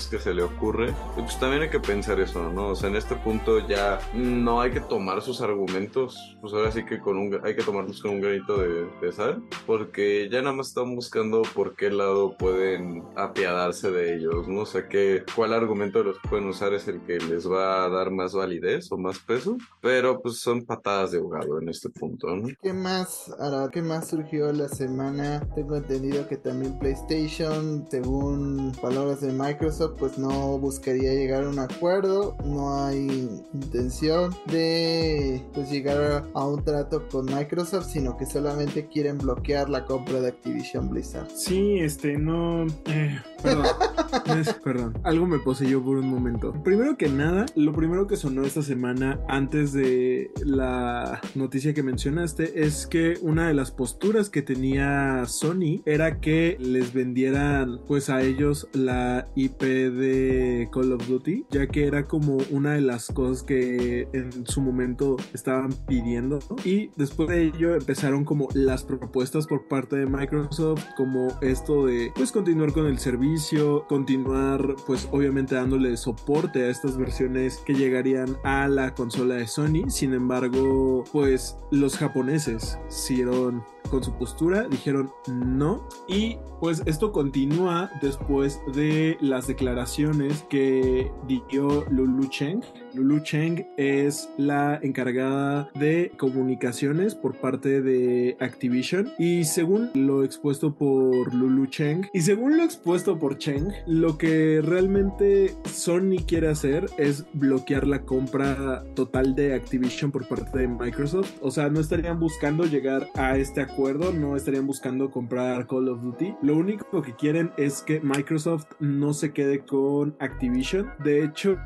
que se le ocurre. Y pues también hay que pensar eso, ¿no? O sea, en este punto ya no hay que tomar sus argumentos, pues ahora sí que con un, hay que tomarlos con un granito de, de sal, porque ya nada más están buscando por qué lado pueden apiadarse de ellos, ¿no? O sea, que, cuál argumento de los que pueden usar es el que les va a dar más validez o más peso, pero pues son patadas de ahogado en este punto, ¿no? ¿Qué más, Ara? ¿Qué más surgió la semana? Tengo entendido que también PlayStation, según palabras de Microsoft pues no buscaría llegar a un acuerdo, no hay intención de pues llegar a un trato con Microsoft, sino que solamente quieren bloquear la compra de Activision Blizzard. Sí, este, no... Eh, perdón. Algo me poseyó por un momento. Primero que nada, lo primero que sonó esta semana antes de la noticia que mencionaste es que una de las posturas que tenía Sony era que les vendieran pues a ellos la IP de Call of Duty, ya que era como una de las cosas que en su momento estaban pidiendo. Y después de ello empezaron como las propuestas por parte de Microsoft, como esto de pues continuar con el servicio, continuar pues obviamente dándole soporte a estas versiones que llegarían a la consola de Sony. Sin embargo, pues los japoneses hicieron con su postura, dijeron no. Y pues esto continúa después de las declaraciones que dio Lulu Cheng. Lulu Cheng es la encargada de comunicaciones por parte de Activision y según lo expuesto por Lulu Cheng y según lo expuesto por Cheng, lo que realmente Sony quiere hacer es bloquear la compra total de Activision por parte de Microsoft. O sea, no estarían buscando llegar a este acuerdo, no estarían buscando comprar Call of Duty. Lo único que quieren es que Microsoft no se quede con Activision. De hecho,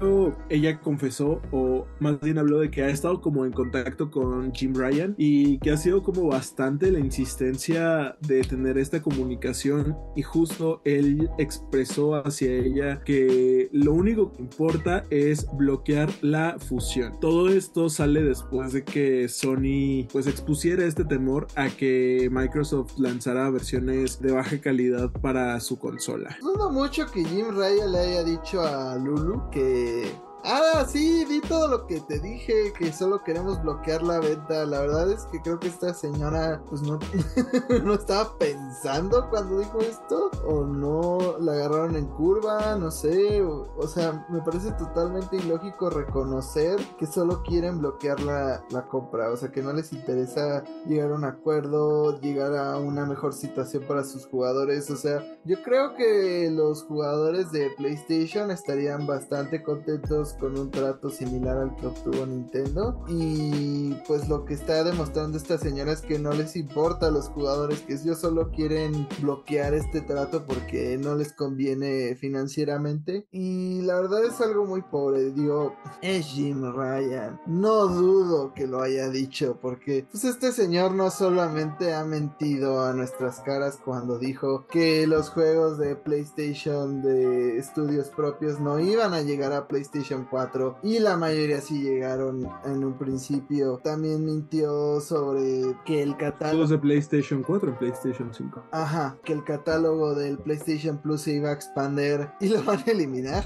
ella confesó o más bien habló de que ha estado como en contacto con Jim Ryan y que ha sido como bastante la insistencia de tener esta comunicación y justo él expresó hacia ella que lo único que importa es bloquear la fusión. Todo esto sale después de que Sony pues expusiera este temor a que Microsoft lanzara versiones de baja calidad para su consola. Dudo mucho que Jim Ryan le haya dicho a Lulu que Ah, sí, di todo lo que te dije, que solo queremos bloquear la venta. La verdad es que creo que esta señora, pues no, no estaba pensando cuando dijo esto, o no la agarraron en curva, no sé. O, sea, me parece totalmente ilógico reconocer que solo quieren bloquear la, la compra, o sea, que no les interesa llegar a un acuerdo, llegar a una mejor situación para sus jugadores. O sea, yo creo que los jugadores de PlayStation estarían bastante contentos con un trato similar al que obtuvo Nintendo. Y pues lo que está demostrando esta señora es que no les importa a los jugadores, que ellos solo quieren bloquear este trato porque no les conviene financieramente. Y la verdad es algo muy pobre. Digo, es Jim Ryan. No dudo que lo haya dicho porque pues este señor no solamente ha mentido a nuestras caras cuando dijo que los juegos de PlayStation de estudios propios no iban a llegar a PlayStation 4 y la mayoría sí llegaron en un principio. También mintió sobre que el catálogo de PlayStation 4 y PlayStation 5. Ajá, que el catálogo del PlayStation Plus se iba a expander y lo van a eliminar.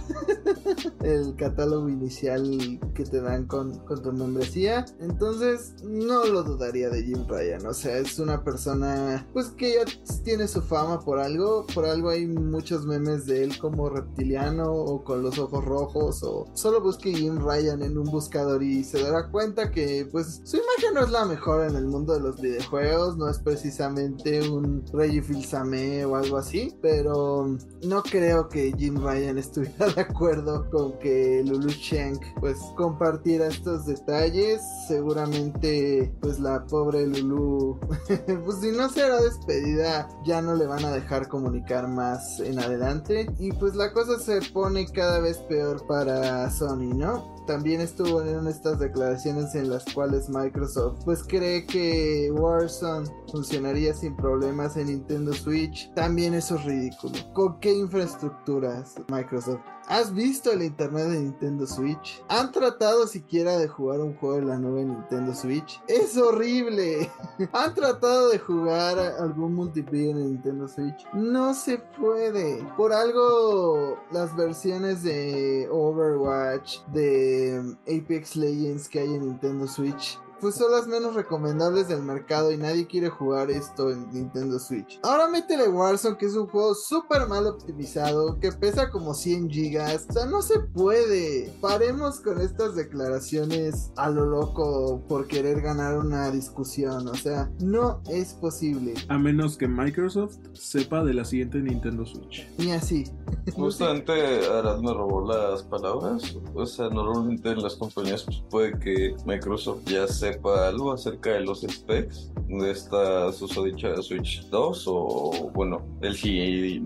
el catálogo inicial que te dan con, con tu membresía. Entonces, no lo dudaría de Jim Ryan. O sea, es una persona pues que ya tiene su fama por algo. Por algo hay muchos memes de él como reptiliano o con los ojos rojos o solo busque Jim Ryan en un buscador y se dará cuenta que pues su imagen no es la mejor en el mundo de los videojuegos, no es precisamente un Reggie Fils-Aimé o algo así, pero no creo que Jim Ryan estuviera de acuerdo con que Lulu Cheng pues compartiera estos detalles, seguramente pues la pobre Lulu pues si no será despedida ya no le van a dejar comunicar más en adelante. Y pues la cosa se pone cada vez peor para Sony, ¿no? También estuvo en estas declaraciones en las cuales Microsoft pues cree que Warzone funcionaría sin problemas en Nintendo Switch. También eso es ridículo. ¿Con qué infraestructuras Microsoft? ¿Has visto el internet de Nintendo Switch? ¿Han tratado siquiera de jugar un juego de la nueva Nintendo Switch? ¡Es horrible! ¿Han tratado de jugar algún multiplayer en Nintendo Switch? No se puede. Por algo las versiones de Overwatch, de Apex Legends que hay en Nintendo Switch pues son las menos recomendables del mercado y nadie quiere jugar esto en Nintendo Switch. Ahora métele Warzone, que es un juego súper mal optimizado, que pesa como 100 gigas. O sea, no se puede. Paremos con estas declaraciones a lo loco por querer ganar una discusión. O sea, no es posible. A menos que Microsoft sepa de la siguiente Nintendo Switch. Ni así. Justamente Arad me robó las palabras. O sea, normalmente en las compañías pues, puede que Microsoft ya se algo acerca de los specs de esta susodicha Switch 2 o bueno, el,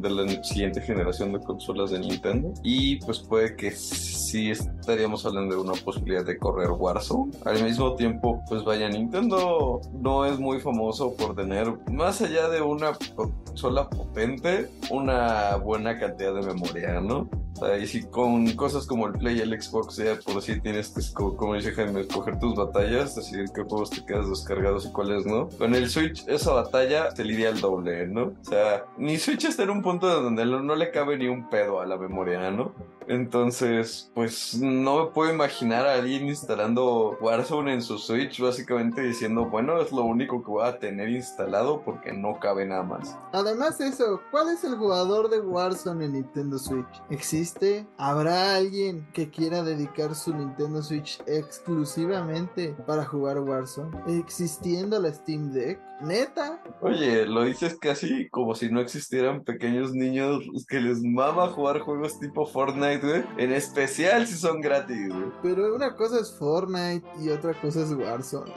de la siguiente generación de consolas de Nintendo y pues puede que sí estaríamos hablando de una posibilidad de correr Warzone. Al mismo tiempo, pues vaya, Nintendo no es muy famoso por tener, más allá de una consola potente, una buena cantidad de memoria, ¿no? y si con cosas como el Play y el Xbox ya por si tienes que, como dice Jaime, escoger tus batallas, decidir qué juegos te quedas descargados y cuáles no. Con el Switch, esa batalla te lidia el doble, ¿no? O sea, mi Switch está en un punto donde no le cabe ni un pedo a la memoria, ¿no? Entonces, pues no me puedo imaginar a alguien instalando Warzone en su Switch, básicamente diciendo, bueno, es lo único que voy a tener instalado porque no cabe nada más. Además de eso, ¿cuál es el jugador de Warzone en Nintendo Switch? ¿Existe? ¿Habrá alguien que quiera dedicar su Nintendo Switch exclusivamente para jugar Warzone? ¿Existiendo la Steam Deck? ¿Neta? Oye, lo dices casi como si no existieran pequeños niños que les mama jugar juegos tipo Fortnite, güey. En especial si son gratis, güey. Pero una cosa es Fortnite y otra cosa es Warzone.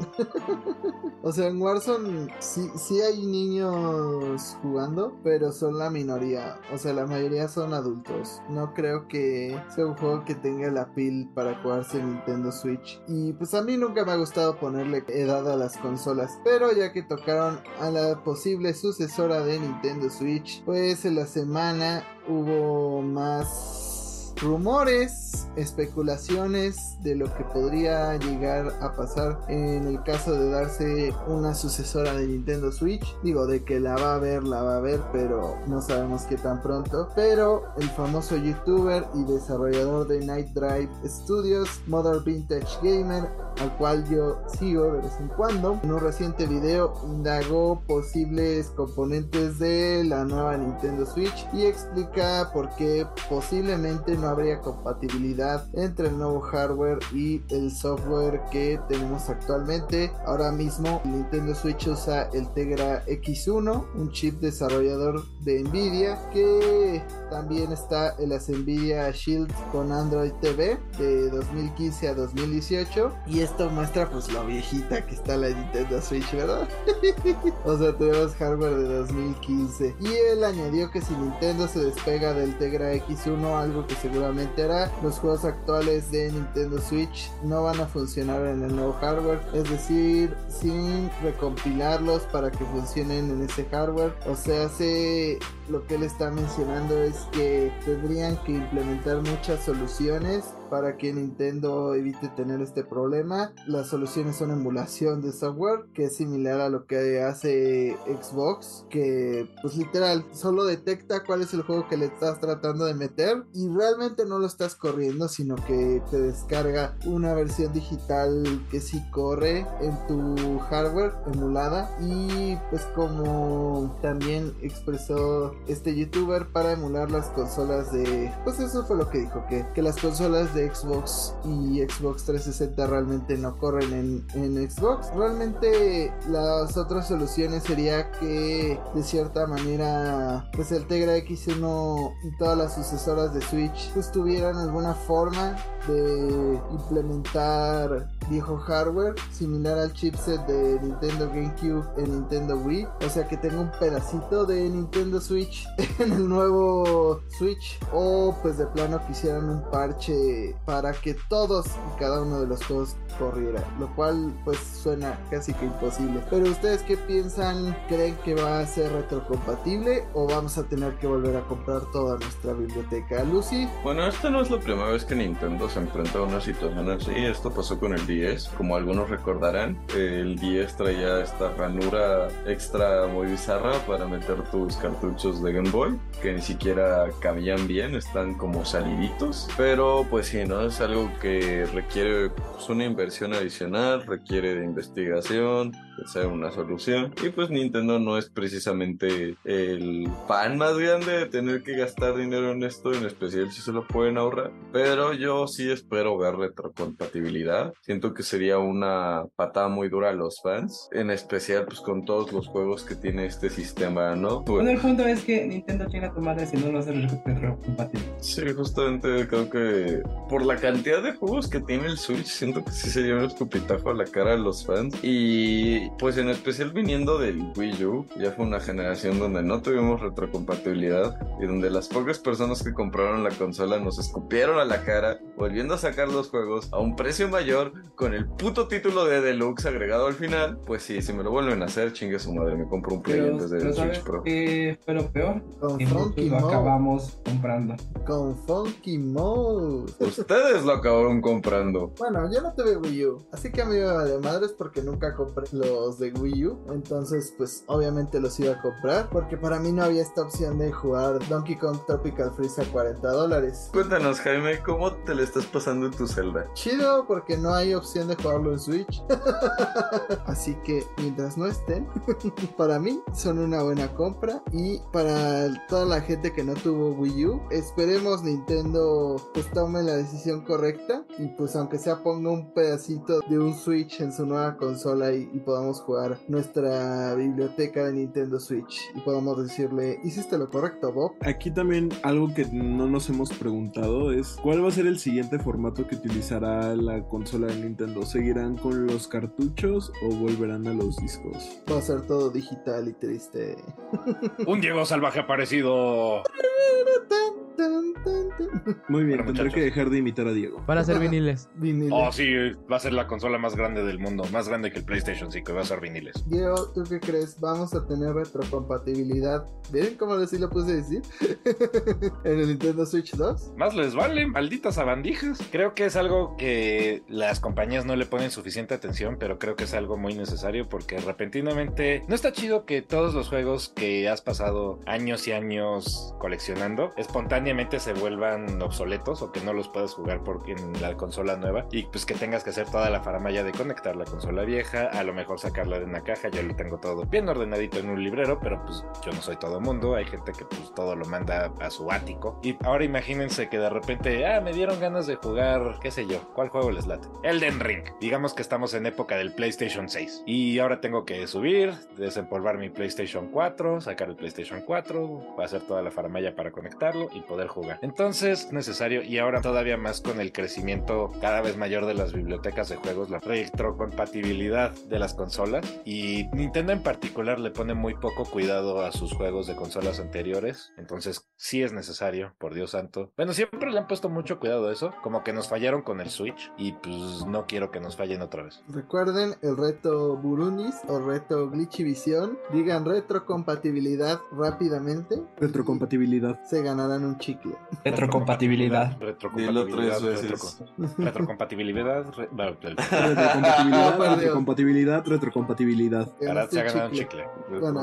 o sea, en Warzone sí, sí hay niños jugando, pero son la minoría. O sea, la mayoría son adultos. No creo que sea un juego que tenga la pil para jugarse en Nintendo Switch. Y pues a mí nunca me ha gustado ponerle edad a las consolas, pero ya que a la posible sucesora de Nintendo Switch, pues en la semana hubo más rumores, especulaciones de lo que podría llegar a pasar en el caso de darse una sucesora de Nintendo Switch. Digo, de que la va a ver, la va a ver, pero no sabemos qué tan pronto. Pero el famoso youtuber y desarrollador de Night Drive Studios, Mother Vintage Gamer, al cual yo sigo de vez en cuando, en un reciente video indagó posibles componentes de la nueva Nintendo Switch y explica por qué posiblemente no habría compatibilidad entre el nuevo hardware y el software que tenemos actualmente. Ahora mismo Nintendo Switch usa el Tegra X1, un chip desarrollador de Nvidia que también está en las Nvidia Shield con Android TV de 2015 a 2018 y esto muestra pues lo viejita que está la Nintendo Switch, ¿verdad? o sea, tenemos hardware de 2015 y él añadió que si Nintendo se despega del Tegra X1, algo que seguramente hará. Los juegos actuales de Nintendo Switch no van a funcionar en el nuevo hardware, es decir, sin recompilarlos para que funcionen en ese hardware. O sea, se lo que él está mencionando es que tendrían que implementar muchas soluciones para que Nintendo evite tener este problema. Las soluciones son emulación de software, que es similar a lo que hace Xbox, que pues literal solo detecta cuál es el juego que le estás tratando de meter y realmente no lo estás corriendo, sino que te descarga una versión digital que sí corre en tu hardware emulada y pues como también expresó este youtuber para emular las consolas de pues eso fue lo que dijo que, que las consolas de Xbox y Xbox 360 realmente no corren en, en Xbox. Realmente las otras soluciones sería que de cierta manera pues el Tegra X1 y todas las sucesoras de Switch pues tuvieran alguna forma de implementar viejo hardware similar al chipset de Nintendo GameCube en Nintendo Wii. O sea que tenga un pedacito de Nintendo Switch en el nuevo Switch. O pues de plano quisieran un parche para que todos y cada uno de los juegos corriera. Lo cual pues suena casi que imposible. Pero ustedes qué piensan? ¿Creen que va a ser retrocompatible o vamos a tener que volver a comprar toda nuestra biblioteca? Lucy. Bueno, esta no es la primera vez que Nintendo se enfrenta a una situación así. Esto pasó con el 10. Como algunos recordarán, el 10 traía esta ranura extra muy bizarra para meter tus cartuchos de Game Boy, que ni siquiera cabían bien, están como saliditos. Pero pues sí, ¿no? Es algo que requiere pues, una inversión adicional, requiere de investigación, ser una solución. Y pues Nintendo no es precisamente el fan más grande de tener que gastar dinero en esto, en especial si se lo pueden ahorrar. Pero yo sí espero ver retrocompatibilidad. Siento que sería una patada muy dura a los fans, en especial pues con todos los juegos que tiene este sistema, ¿no? Pues, bueno, el punto es que Nintendo tiene tu madre si no lo hace retrocompatible. Sí, justamente creo que por la cantidad de juegos que tiene el Switch, siento que sí sería un escupitajo a la cara de los fans. Y pues en especial viniendo del Wii U, ya fue una generación donde no tuvimos retrocompatibilidad y donde las pocas personas que compraron la consola nos escupieron a la cara, volviendo a sacar los juegos a un precio mayor con el puto título de Deluxe agregado al final. Pues sí, si me lo vuelven a hacer, chingue su madre, me compro un Play antes de Switch Pro. pero peor, con Funky lo acabamos comprando. Con Funky Mode. Ustedes lo acabaron comprando. Bueno, yo no tuve Wii U, así que a mí me vale madres porque nunca compré los de Wii U. Entonces, pues obviamente los iba a comprar. Porque para mí no había esta opción de jugar Donkey Kong Tropical Freeze a 40 dólares. Cuéntanos, Jaime, ¿cómo te le estás pasando en tu celda? Chido, porque no hay opción de jugarlo en Switch. Así que mientras no estén, para mí son una buena compra. Y para toda la gente que no tuvo Wii U, esperemos Nintendo pues tome la decisión correcta. Y pues aunque sea ponga un pedacito de un Switch en su nueva consola y, y podamos jugar nuestra biblioteca de Nintendo Switch y podamos decirle, hiciste lo correcto, Bob. Aquí también algo que no nos hemos preguntado es, ¿cuál va a ser el siguiente formato que utilizará la consola de Nintendo? ¿Seguirán con los cartuchos o volverán a los discos? Va a ser todo digital y triste. Un Diego salvaje aparecido. Muy bien, Bueno, tendré muchachos. que dejar de imitar a Diego. Van a ser viniles. Vinilo. Oh, sí, va a ser la consola más grande del mundo, más grande que el PlayStation 5, va a ser viniles. Diego, ¿tú qué crees? ¿Vamos a tener retrocompatibilidad? ¿Vieron cómo así lo puse a decir? en el Nintendo Switch 2. Más les vale, malditas sabandijas. Creo que es algo que las compañías no le ponen suficiente atención, pero creo que es algo muy necesario porque repentinamente no está chido que todos los juegos que has pasado años y años coleccionando espontáneamente se vuelvan obsoletos o que no los puedas jugar porque en la consola nueva y pues que tengas que hacer toda la faramaya de conectar la consola vieja, a lo mejor sacarla de una caja, yo lo tengo todo bien ordenadito en un librero, pero pues yo no soy todo mundo, hay gente que pues todo lo manda a su ático y ahora imagínense que de repente, ah, me dieron ganas de jugar, qué sé yo, ¿cuál juego les late? Ring. Digamos que estamos en época del PlayStation 6 y ahora tengo que subir, desempolvar mi PlayStation 4, sacar el PlayStation 4, hacer toda la faramaya para conectarlo y poder jugar. Entonces, necesario y ahora todavía más con el crecimiento cada vez mayor de las bibliotecas de juegos, la retrocompatibilidad de las consolas y Nintendo en particular le pone muy poco cuidado a sus juegos de consolas anteriores. Entonces, sí es necesario, por Dios santo. Bueno, siempre le han puesto mucho cuidado a eso, como que nos fallaron con el Switch y pues no quiero que nos fallen otra vez. Recuerden el reto Burundis o reto Glitchy Visión. Digan retrocompatibilidad rápidamente. Retrocompatibilidad. Se ganarán un chicle. Retrocompatibilidad. Retrocompatibilidad. Retrocompatibilidad. Retrocompatibilidad, retrocompatibilidad, retrocompatibilidad. Ahora se ha ganado un chicle.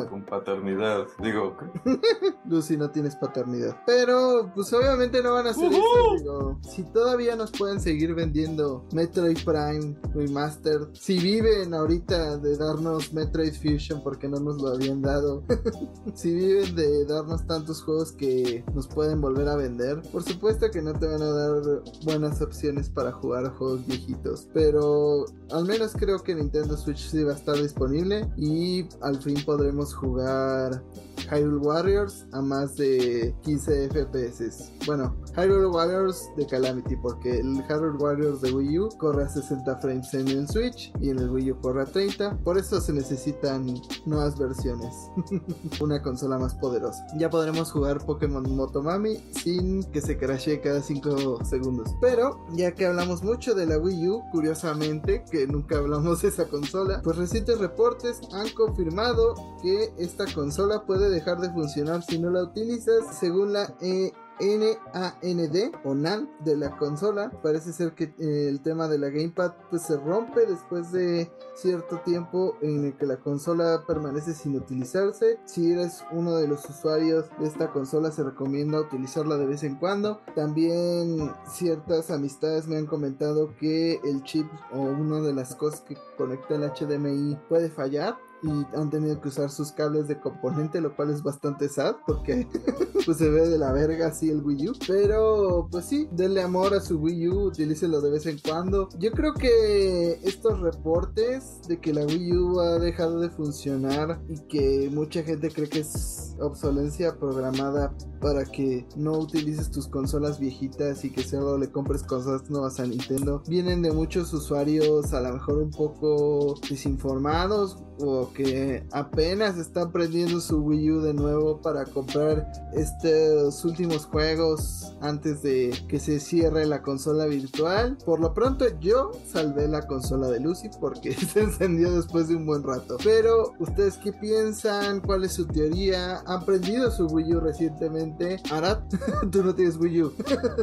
Con paternidad. Digo, Lucy, no tienes paternidad. Pero, pues obviamente no van a hacer eso. Digo, si todavía nos pueden seguir vendiendo Metroid Prime Remastered, si viven ahorita de darnos Metroid Fusion porque no nos lo habían dado, si viven de darnos tantos juegos que nos pueden volver a vender, por supuesto que no te van a dar buenas opciones para jugar juegos viejitos. Pero al menos creo que Nintendo Switch sí va a estar disponible y al fin podremos jugar Hyrule Warriors a más de 15 FPS. Bueno, Hyrule Warriors de Calamity, porque el Hyrule Warriors de Wii U corre a 60 frames en el Switch y en el Wii U corre a 30. Por eso se necesitan nuevas versiones. Una consola más poderosa. Ya podremos jugar Pokémon Motomami sin que se crashee cada 5 segundos. Pero, ya que hablamos mucho de la Wii U, curiosamente, que nunca hablamos de esa consola, pues recientes reportes han confirmado que esta consola puede dejar de funcionar si no la utilizas, según la eh, NAND o NAND de la consola. Parece ser que eh, el tema de la gamepad pues se rompe después de cierto tiempo en el que la consola permanece sin utilizarse. Si eres uno de los usuarios de esta consola se recomienda utilizarla de vez en cuando. También ciertas amistades me han comentado que el chip o una de las cosas que conecta el HDMI puede fallar y han tenido que usar sus cables de componente, lo cual es bastante sad porque pues se ve de la verga así el Wii U. Pero pues sí, denle amor a su Wii U, utilícelo de vez en cuando. Yo creo que estos reportes de que la Wii U ha dejado de funcionar y que mucha gente cree que es obsolencia programada para que no utilices tus consolas viejitas y que solo le compres cosas nuevas a Nintendo, vienen de muchos usuarios a lo mejor un poco desinformados o que apenas están prendiendo su Wii U de nuevo para comprar estos últimos juegos antes de que se cierre la consola virtual. Por lo pronto yo salvé la consola de Lucy porque se encendió después de un buen rato. Pero ustedes qué piensan? ¿Cuál es su teoría? ¿Han prendido su Wii U recientemente? Arad, tú no tienes Wii U.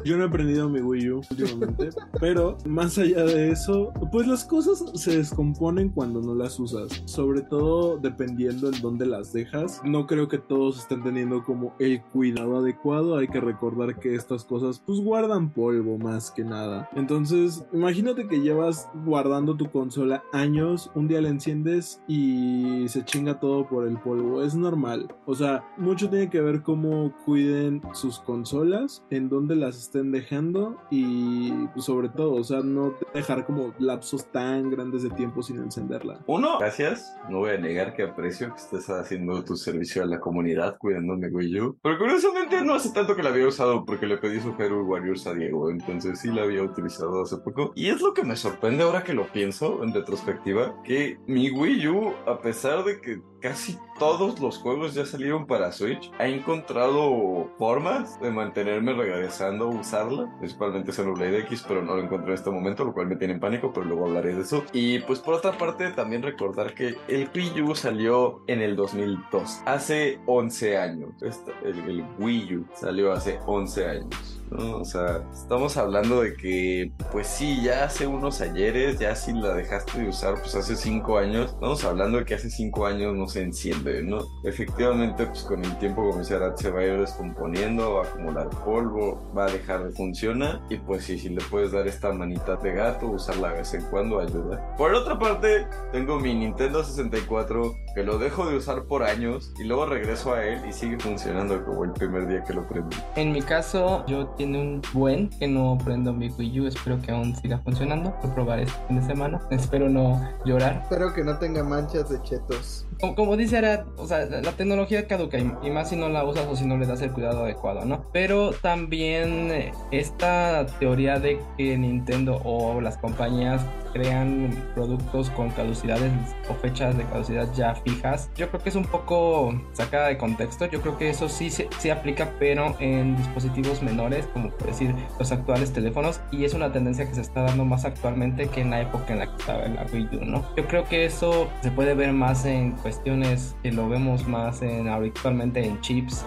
Yo no he aprendido mi Wii U últimamente, pero más allá de eso, pues las cosas se descomponen cuando no las usas, sobre todo dependiendo en dónde las dejas. No creo que todos estén teniendo como el cuidado adecuado, hay que recordar que estas cosas pues guardan polvo más que nada. Entonces, imagínate que llevas guardando tu consola años, un día la enciendes y se chinga todo por el polvo, es normal. O sea, mucho tiene que ver cómo cuiden sus consolas, en dónde las estén dejando y pues, sobre todo, o sea, no dejar como lapsos tan grandes de tiempo sin encenderla. Uno, gracias. No voy a negar que aprecio que estés haciendo tu servicio a la comunidad cuidando mi Wii U. Pero curiosamente no hace tanto que la había usado porque le pedí su Hero Warriors a Diego. Entonces sí la había utilizado hace poco. Y es lo que me sorprende ahora que lo pienso en retrospectiva. Que mi Wii U, a pesar de que casi todos los juegos ya salieron para Switch, he encontrado formas de mantenerme regresando a usarla, principalmente Xenoblade X, pero no lo encontré en este momento, lo cual me tiene en pánico, pero luego hablaré de eso. Y pues por otra parte, también recordar que el Wii U salió en el 2002, hace 11 años. el, el Wii U salió hace 11 años. O sea, estamos hablando de que, pues sí, ya hace unos ayeres, ya si la dejaste de usar, pues hace cinco años, estamos hablando de que hace cinco años no se enciende, ¿no? Efectivamente, pues con el tiempo comenzará, se va a ir descomponiendo, va a acumular polvo, va a dejar de funcionar, y pues sí, si le puedes dar esta manita de gato, usarla de vez en cuando ayuda. Por otra parte, tengo mi Nintendo 64 que lo dejo de usar por años y luego regreso a él y sigue funcionando como el primer día que lo prendí. En mi caso, yo tiene un buen que no prendo mi Wii U, espero que aún siga funcionando. Lo probaré este fin de semana. Espero no llorar. Espero que no tenga manchas de chetos. Como, dice Arad, o sea, la tecnología caduca y, más si no la usas o si no le das el cuidado adecuado, ¿no? Pero también eh, esta teoría de que Nintendo o las compañías crean productos con caducidades o fechas de caducidad ya fijas, yo creo que es un poco sacada de contexto. Yo creo que eso sí se aplica, pero en dispositivos menores, como por decir los actuales teléfonos, y es una tendencia que se está dando más actualmente que en la época en la que estaba en la Wii U, ¿no? Yo creo que eso se puede ver más en cuestiones que lo vemos más en actualmente en chips,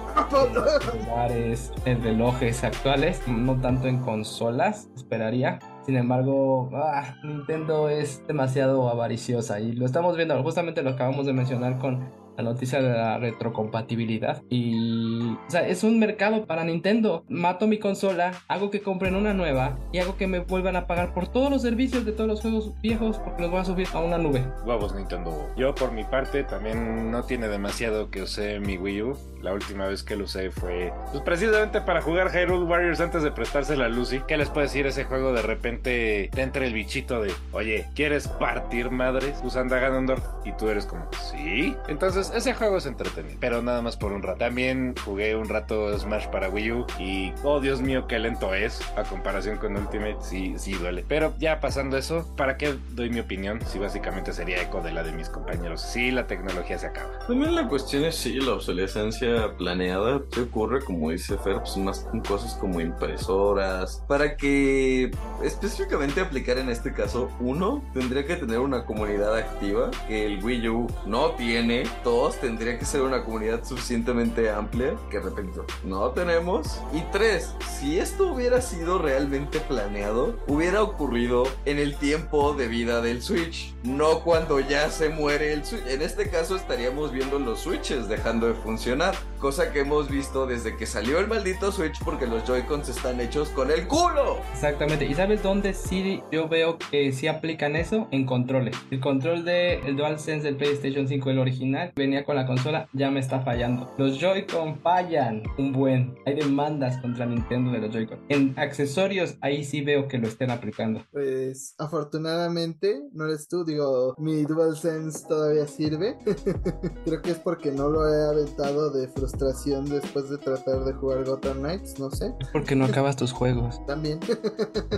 en en relojes actuales, no tanto en consolas, esperaría. Sin embargo, ah, Nintendo es demasiado avariciosa y lo estamos viendo, justamente lo acabamos de mencionar con la noticia de la retrocompatibilidad. Y, o sea, es un mercado para Nintendo. Mato mi consola, hago que compren una nueva y hago que me vuelvan a pagar por todos los servicios de todos los juegos viejos porque los voy a subir a una nube. Huevos Nintendo. Yo por mi parte también no tiene demasiado que usé mi Wii U. La última vez que lo usé fue pues, precisamente para jugar Hyrule Warriors antes de prestársela a Lucy. ¿Qué les puedo decir? Ese juego de repente te entra el bichito de, oye, ¿quieres partir madres usando a Ganondorf? Y tú eres como, sí. Entonces ese juego es entretenido, pero nada más por un rato. También jugué un rato Smash para Wii U y, oh Dios mío, qué lento es a comparación con Ultimate. Sí, sí duele. Pero ya pasando eso, ¿para qué doy mi opinión? Si básicamente sería eco de la de mis compañeros. Sí, la tecnología se acaba. También la cuestión es sí, la obsolescencia planeada se ocurre, como dice Fer, pues más con cosas como impresoras. Para que específicamente aplicar en este caso, uno tendría que tener una comunidad activa que el Wii U no tiene. Todo tendría que ser una comunidad suficientemente amplia, que repito, no tenemos. Y tres, si esto hubiera sido realmente planeado, hubiera ocurrido en el tiempo de vida del Switch, no cuando ya se muere el Switch. En este caso estaríamos viendo los Switches dejando de funcionar, cosa que hemos visto desde que salió el maldito Switch porque los Joy-Cons están hechos con el culo. Exactamente, ¿y sabes dónde sí yo veo que sí aplican eso? En controles. El control del de DualSense del PlayStation 5, el original, venía con la consola, ya me está fallando. Los Joy-Con fallan un buen. Hay demandas contra Nintendo de los Joy-Con. En accesorios, ahí sí veo que lo estén aplicando. Pues afortunadamente, no eres tú, digo, mi DualSense todavía sirve. Creo que es porque no lo he aventado de frustración después de tratar de jugar Gotham Knights, no sé. Es porque no acabas tus juegos. También.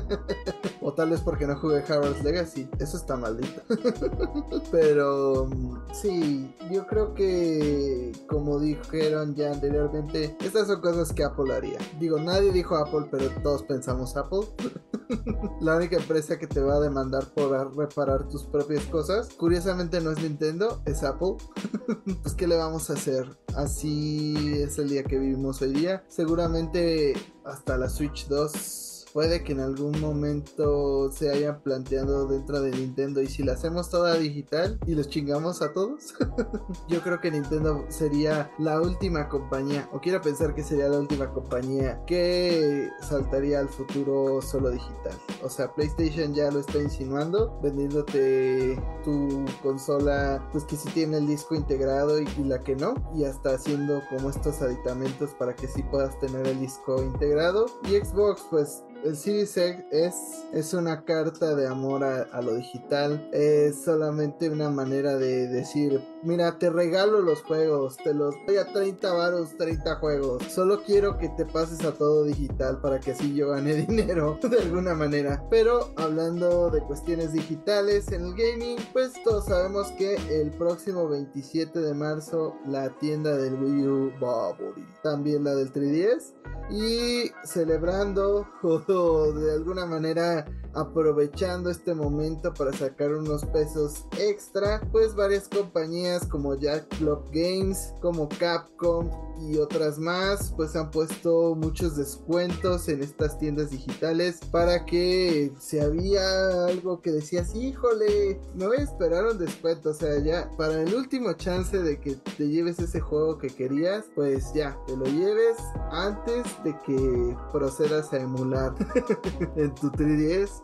o tal vez porque no jugué Howard's Legacy. Eso está maldito. Pero mm, sí, yo creo que, como dijeron ya anteriormente, estas son cosas que Apple haría. Digo, nadie dijo Apple, pero todos pensamos Apple. La única empresa que te va a demandar por reparar tus propias cosas, curiosamente no es Nintendo, es Apple. pues, ¿qué le vamos a hacer? Así es el día que vivimos hoy día. Seguramente hasta la Switch 2 puede que en algún momento se hayan planteado dentro de Nintendo y si la hacemos toda digital y los chingamos a todos, yo creo que Nintendo sería la última compañía, o quiero pensar que sería la última compañía que saltaría al futuro solo digital. O sea, PlayStation ya lo está insinuando, vendiéndote tu consola, pues que sí tiene el disco integrado y, y la que no, y hasta haciendo como estos aditamentos para que sí puedas tener el disco integrado. Y Xbox, pues el Series X es, es una carta de amor a, lo digital. Es solamente una manera de decir, mira, te regalo los juegos, te los doy a 30 varos, 30 juegos. Solo quiero que te pases a todo digital para que así yo gane dinero de alguna manera. Pero hablando de cuestiones digitales en el gaming, pues todos sabemos que el próximo 27 de marzo la tienda del Wii U va a abrir. También la del 3DS. Y celebrando de alguna manera aprovechando este momento para sacar unos pesos extra, pues varias compañías como Jack Club Games, como Capcom y otras más, pues han puesto muchos descuentos en estas tiendas digitales para que si había algo que decías, híjole, me voy a esperar un descuento, o sea, ya para el último chance de que te lleves ese juego que querías, pues ya, te lo lleves antes de que procedas a emular en tu 3DS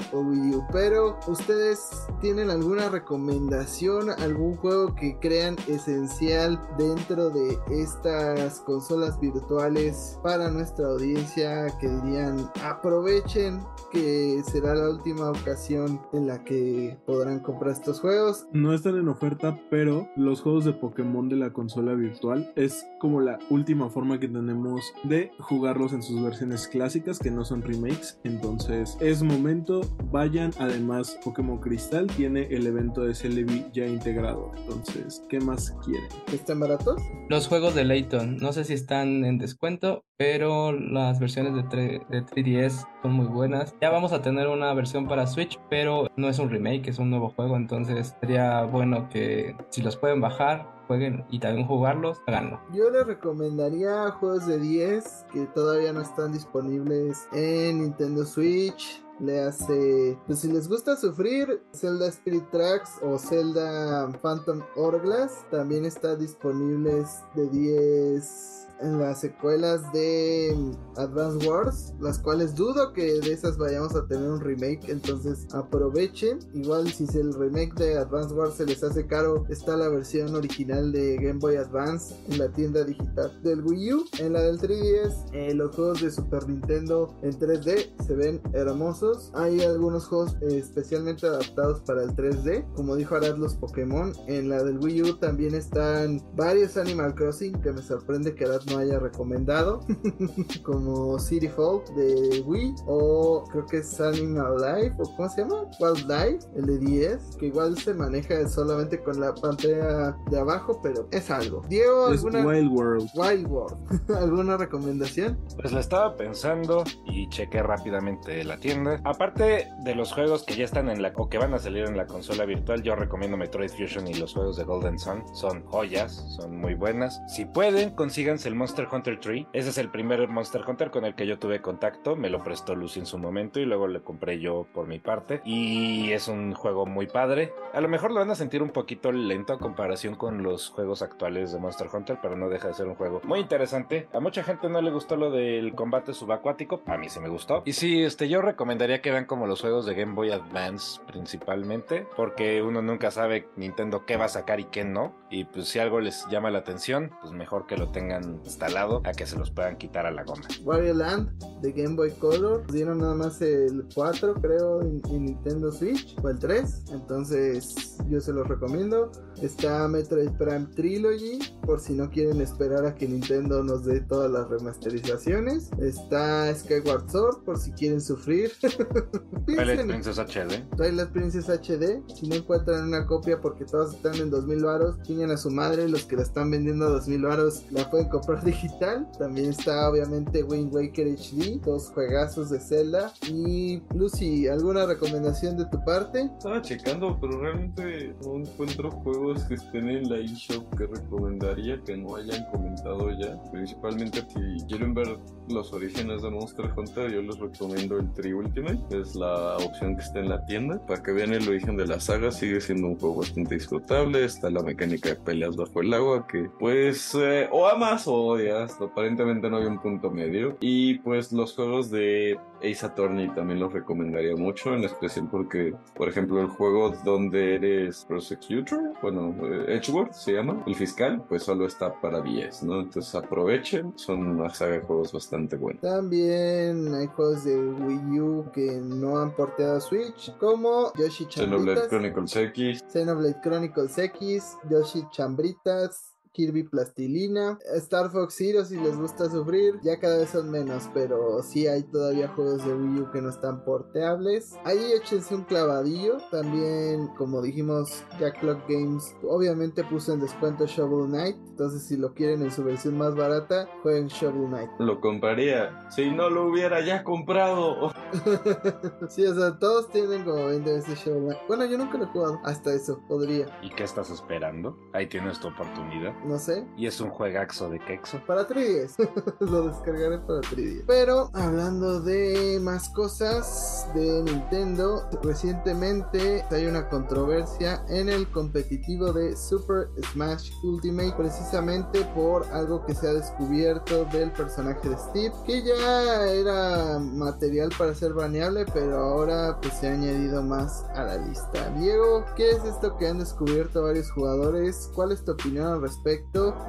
Pero ustedes tienen alguna recomendación, algún juego que crean esencial dentro de estas consolas virtuales para nuestra audiencia que dirían aprovechen que será la última ocasión en la que podrán comprar estos juegos. No están en oferta, pero los juegos de Pokémon de la consola virtual es como la última forma que tenemos de jugarlos en sus versiones clásicas que no son remakes. Entonces es momento, vayan. Además, Pokémon Cristal tiene el evento de Celebi ya integrado. Entonces, ¿qué más quieren? ¿Están baratos? Los juegos de Layton, no sé si están en descuento, pero las versiones de, 3DS son muy buenas. Ya vamos a tener una versión para Switch, pero no es un remake, es un nuevo juego, entonces sería bueno que si los pueden bajar, jueguen y también jugarlos, háganlo. Yo les recomendaría juegos de 10 que todavía no están disponibles en Nintendo Switch. Le hace, pues si les gusta sufrir, Zelda Spirit Tracks o Zelda Phantom Hourglass también está disponibles de 10 en las secuelas de Advance Wars, las cuales dudo que de esas vayamos a tener un remake, entonces aprovechen. Igual si el remake de Advance Wars se les hace caro, está la versión original de Game Boy Advance en la tienda digital del Wii U. En la del 3DS, eh, los juegos de Super Nintendo en 3D se ven hermosos. Hay algunos juegos especialmente adaptados para el 3D, como dijo Arad los Pokémon. En la del Wii U también están varios Animal Crossing que me sorprende que Arad no haya recomendado, como City Folk de Wii, o creo que es Animal Life, o ¿cómo se llama? Wildlife, el de 10, que igual se maneja solamente con la pantalla de abajo, pero es algo. Diego, ¿alguna... Wild World. Wild World. ¿Alguna recomendación? Pues la estaba pensando y chequé rápidamente la tienda. Aparte de los juegos que ya están en la o que van a salir en la consola virtual, yo recomiendo Metroid Fusion y los juegos de Golden Sun. Son joyas, son muy buenas. Si pueden, consíganse Monster Hunter 3. Ese es el primer Monster Hunter con el que yo tuve contacto. Me lo prestó Lucy en su momento y luego le compré yo por mi parte. Y es un juego muy padre. A lo mejor lo van a sentir un poquito lento a comparación con los juegos actuales de Monster Hunter, pero no deja de ser un juego muy interesante. A mucha gente no le gustó lo del combate subacuático. A mí sí me gustó. Y sí, este, yo recomendaría que vean como los juegos de Game Boy Advance principalmente, porque uno nunca sabe Nintendo qué va a sacar y qué no. Y pues si algo les llama la atención, pues mejor que lo tengan instalado a que se los puedan quitar a la goma. Wario Land de Game Boy Color dieron nada más el 4 creo en, Nintendo Switch o el 3 entonces yo se los recomiendo está Metroid Prime Trilogy por si no quieren esperar a que Nintendo nos dé todas las remasterizaciones está Skyward Sword por si quieren sufrir Twilight Princess HD Twilight Princess HD si no encuentran una copia porque todas están en 2000 varos tienen a su madre los que la están vendiendo a 2000 varos la pueden comprar digital. También está obviamente Wind Waker HD, dos juegazos de Zelda. Y Lucy, ¿alguna recomendación de tu parte? Estaba checando, pero realmente no encuentro juegos que estén en la eShop que recomendaría que no hayan comentado ya. Principalmente si quieren ver los orígenes de Monster Hunter, yo les recomiendo el Tri Ultimate, es la opción que está en la tienda. Para que vean el origen de la saga, sigue siendo un juego bastante disfrutable. Está la mecánica de peleas bajo el agua, que pues eh, o amas o odias. Aparentemente no hay un punto medio. Y pues los juegos de Ace Attorney también los recomendaría mucho, en especial porque, por ejemplo, el juego donde eres prosecutor, bueno, eh, Edgeworth se llama, el fiscal, pues solo está para 10, ¿no? Entonces aprovechen, son una saga de juegos bastante También hay juegos de Wii U que no han porteado a Switch, como Yoshi Xenoblade Chambritas, Chronicles X. Xenoblade Chronicles X, Yoshi Chambritas, Kirby Plastilina, Star Fox Zero si les gusta sufrir, ya cada vez son menos, pero sí hay todavía juegos de Wii U que no están porteables. Ahí échense un clavadillo, también como dijimos, Jack Clock Games obviamente puso en descuento Shovel Knight, entonces si lo quieren en su versión más barata, jueguen Shovel Knight. Lo compraría. Si no lo hubiera ya comprado. sí, o sea, todos tienen como 20 veces Shovel Knight. Bueno, yo nunca lo he jugado, hasta eso, podría, ¿Y qué estás esperando? Ahí tienes tu oportunidad. No sé. Y es un juegaxo de quexo. Para 3DS. Lo descargaré para 3DS. Pero hablando de más cosas de Nintendo, recientemente hay una controversia en el competitivo de Super Smash Ultimate precisamente por algo que se ha descubierto del personaje de Steve, que ya era material para ser baneable, pero ahora pues se ha añadido más a la lista. Diego, ¿qué es esto que han descubierto varios jugadores? ¿Cuál es tu opinión al respecto?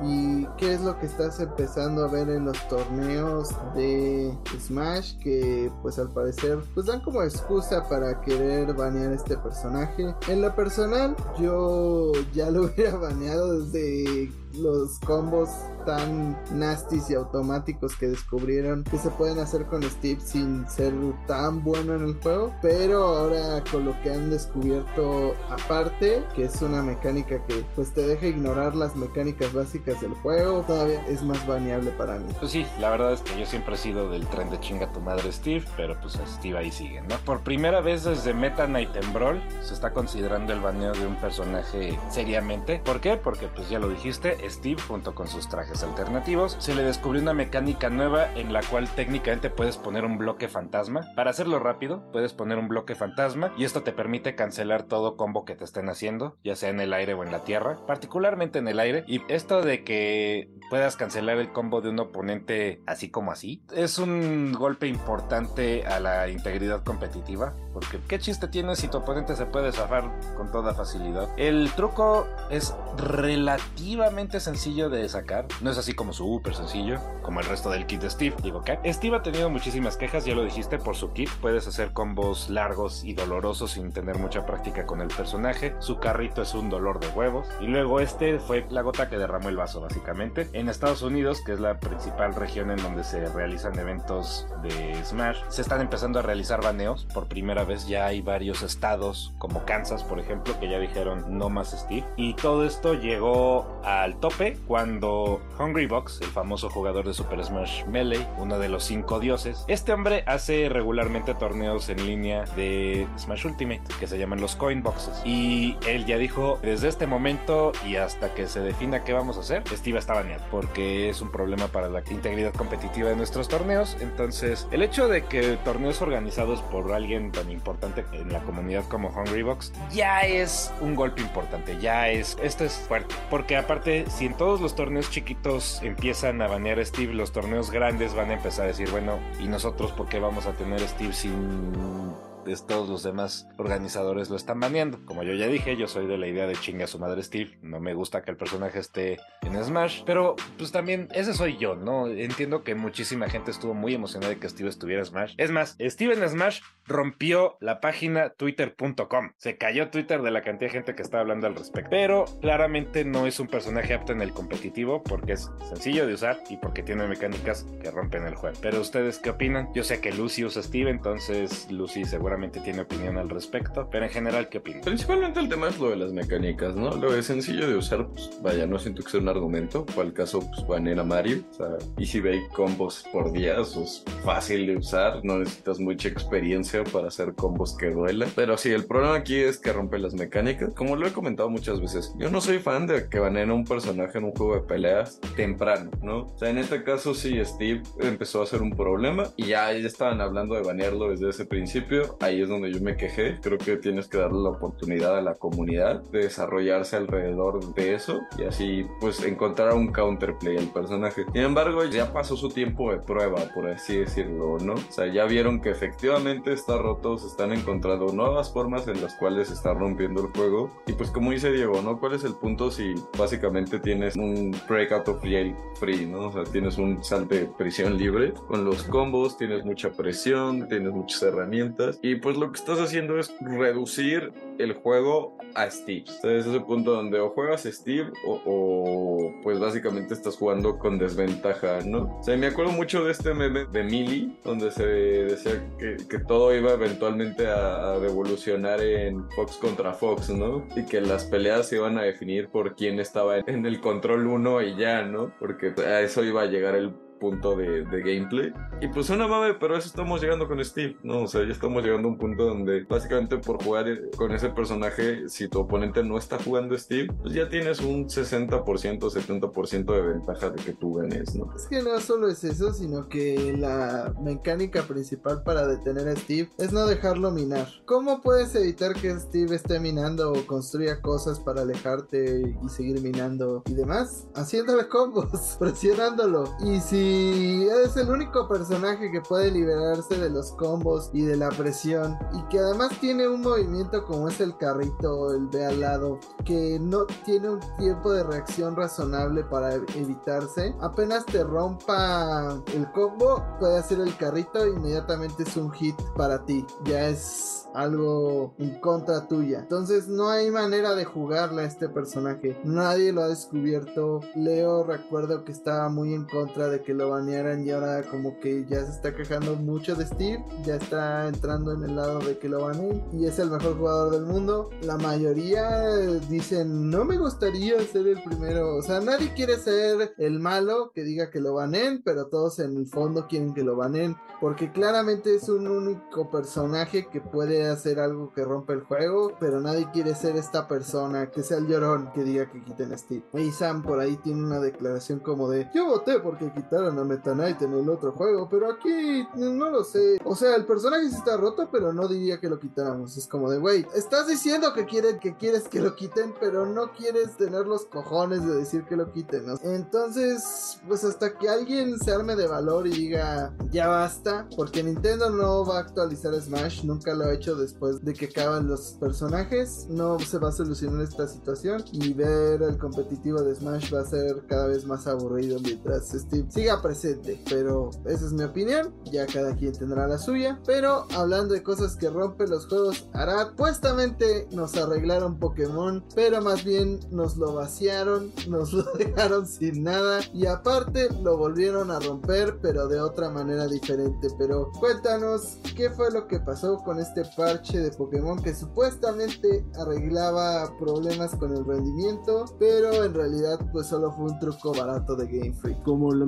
¿Y qué es lo que estás empezando a ver en los torneos de Smash que pues al parecer pues dan como excusa para querer banear este personaje? En lo personal yo ya lo hubiera baneado desde los combos tan nasties y automáticos que descubrieron que se pueden hacer con Steve sin ser tan bueno en el juego. Pero ahora con lo que han descubierto aparte, que es una mecánica que pues te deja ignorar las mecánicas básicas del juego, todavía es más baneable para mí. Pues sí, la verdad es que yo siempre he sido del tren de chinga tu madre Steve, pero pues Steve ahí sigue, ¿no? Por primera vez desde Meta Knight en Brawl se está considerando el baneo de un personaje seriamente. ¿Por qué? Porque pues ya lo dijiste, Steve junto con sus trajes alternativos se le descubrió una mecánica nueva en la cual técnicamente puedes poner un bloque fantasma. Para hacerlo rápido, puedes poner un bloque fantasma y esto te permite cancelar todo combo que te estén haciendo, ya sea en el aire o en la tierra, particularmente en el aire. Y esto de que puedas cancelar el combo de un oponente así como así, es un golpe importante a la integridad competitiva, porque qué chiste tienes si tu oponente se puede zafar con toda facilidad. El truco es relativamente sencillo de sacar, no es así como súper sencillo, como el resto del kit de Steve, digo que Steve ha tenido muchísimas quejas, ya lo dijiste, por su kit, puedes hacer combos largos y dolorosos sin tener mucha práctica con el personaje, su carrito es un dolor de huevos, y luego este fue la gota que derramó el vaso básicamente. En Estados Unidos, que es la principal región en donde se realizan eventos de Smash, se están empezando a realizar baneos, por primera vez ya hay varios estados, como Kansas por ejemplo, que ya dijeron no más Steve, y todo esto llegó al tope cuando Hungry Box, el famoso jugador de Super Smash Melee, uno de los cinco dioses, este hombre hace regularmente torneos en línea de Smash Ultimate, que se llaman los Coin Boxes, y él ya dijo, desde este momento y hasta que se defina qué vamos a hacer, Steve está baneado, porque es un problema para la integridad competitiva de nuestros torneos, entonces el hecho de que torneos organizados por alguien tan importante en la comunidad como Hungry Box ya es un golpe importante, ya es, esto es fuerte, porque aparte si en todos los torneos chiquitos empiezan a banear a Steve, los torneos grandes van a empezar a decir, bueno, ¿y nosotros por qué vamos a tener a Steve sin es todos los demás organizadores lo están baneando. Como yo ya dije, yo soy de la idea de chinga a su madre Steve. No me gusta que el personaje esté en Smash. Pero pues también ese soy yo, ¿no? Entiendo que muchísima gente estuvo muy emocionada de que Steve estuviera en Smash. Es más, Steve en Smash rompió la página twitter.com. Se cayó Twitter de la cantidad de gente que estaba hablando al respecto. Pero claramente no es un personaje apto en el competitivo porque es sencillo de usar y porque tiene mecánicas que rompen el juego. Pero ustedes qué opinan? Yo sé que Lucy usa Steve, entonces Lucy seguramente tiene opinión al respecto, pero en general, ¿qué opinas? Principalmente el tema es lo de las mecánicas, ¿no? Lo de sencillo de usar, pues vaya, no siento que sea un argumento. El caso, pues banear a Mario. O sea, Easy Bake combos por días, es fácil de usar, no necesitas mucha experiencia para hacer combos que duelen. Pero sí, el problema aquí es que rompe las mecánicas. Como lo he comentado muchas veces, yo no soy fan de que baneen a un personaje en un juego de peleas temprano, ¿no? O sea, en este caso sí, Steve empezó a ser un problema y ya, ya estaban hablando de banearlo desde ese principio ahí es donde yo me quejé. Creo que tienes que darle la oportunidad a la comunidad de desarrollarse alrededor de eso y así pues encontrar un counterplay al personaje. Sin embargo, ya pasó su tiempo de prueba, por así decirlo, ¿no? O sea, ya vieron que efectivamente está roto, se están encontrando nuevas formas en las cuales está rompiendo el juego. Y pues como dice Diego, ¿no? ¿Cuál es el punto si básicamente tienes un breakout of jail free, ¿no? O sea, tienes un sal de prisión libre con los combos, tienes mucha presión, tienes muchas herramientas y pues lo que estás haciendo es reducir el juego a Steve. Entonces es el punto donde o juegas Steve o, o, pues básicamente estás jugando con desventaja, ¿no? O sea, me acuerdo mucho de este meme de Millie, donde se decía que, que todo iba eventualmente a, a, en Fox contra Fox, ¿no? Y que las peleas se iban a definir por quién estaba en el control 1 y ya, ¿no? Porque a eso iba a llegar el punto de, de, gameplay. Y pues una mame, pero eso estamos llegando con Steve, ¿no? O sea, ya estamos llegando a un punto donde básicamente por jugar con ese personaje, si tu oponente no está jugando Steve, pues ya tienes un 60%, 70% de ventaja de que tú ganes, ¿no? Es que no solo es eso, sino que la mecánica principal para detener a Steve es no dejarlo minar. ¿Cómo puedes evitar que Steve esté minando o construya cosas para alejarte y seguir minando y demás? Haciéndole combos, presionándolo. Y si es el único personaje que puede liberarse de los combos y de la presión y que además tiene un movimiento como es el carrito, el de al lado, que no tiene un tiempo de reacción razonable para evitarse, apenas te rompa el combo, puede hacer el carrito e inmediatamente es un hit para ti. Ya es algo en contra tuya. Entonces no hay manera de jugarle a este personaje. Nadie lo ha descubierto. Leo recuerdo que estaba muy en contra de que lo banearan y ahora como que ya se está quejando mucho de Steve. Ya está entrando en el lado de que lo baneen y es el mejor jugador del mundo. La mayoría dicen no me gustaría ser el primero. O sea, nadie quiere ser el malo que diga que lo baneen, pero todos en el fondo quieren que lo baneen porque claramente es un único personaje que puede hacer algo que rompe el juego, pero nadie quiere ser esta persona que sea el llorón que diga que quiten a Steve. Y Sam por ahí tiene una declaración como de yo voté porque quitaron a Meta Knight en el otro juego, pero aquí no lo sé. O sea, el personaje sí está roto, pero no diría que lo quitáramos. Es como de, güey, estás diciendo que, quieren, que quieres que lo quiten, pero no quieres tener los cojones de decir que lo quiten. ¿no? Entonces, pues hasta que alguien se arme de valor y diga, ya basta, porque Nintendo no va a actualizar Smash, nunca lo ha hecho después de que acaban los personajes, no se va a solucionar esta situación y ver el competitivo de Smash va a ser cada vez más aburrido mientras Steve siga presente, pero esa es mi opinión, ya cada quien tendrá la suya, pero hablando de cosas que rompen los juegos, Arad, supuestamente nos arreglaron Pokémon, pero más bien nos lo vaciaron, nos lo dejaron sin nada y aparte lo volvieron a romper, pero de otra manera diferente, pero cuéntanos qué fue lo que pasó con este parche de Pokémon que supuestamente arreglaba problemas con el rendimiento, pero en realidad pues solo fue un truco barato de Game Freak. Como lo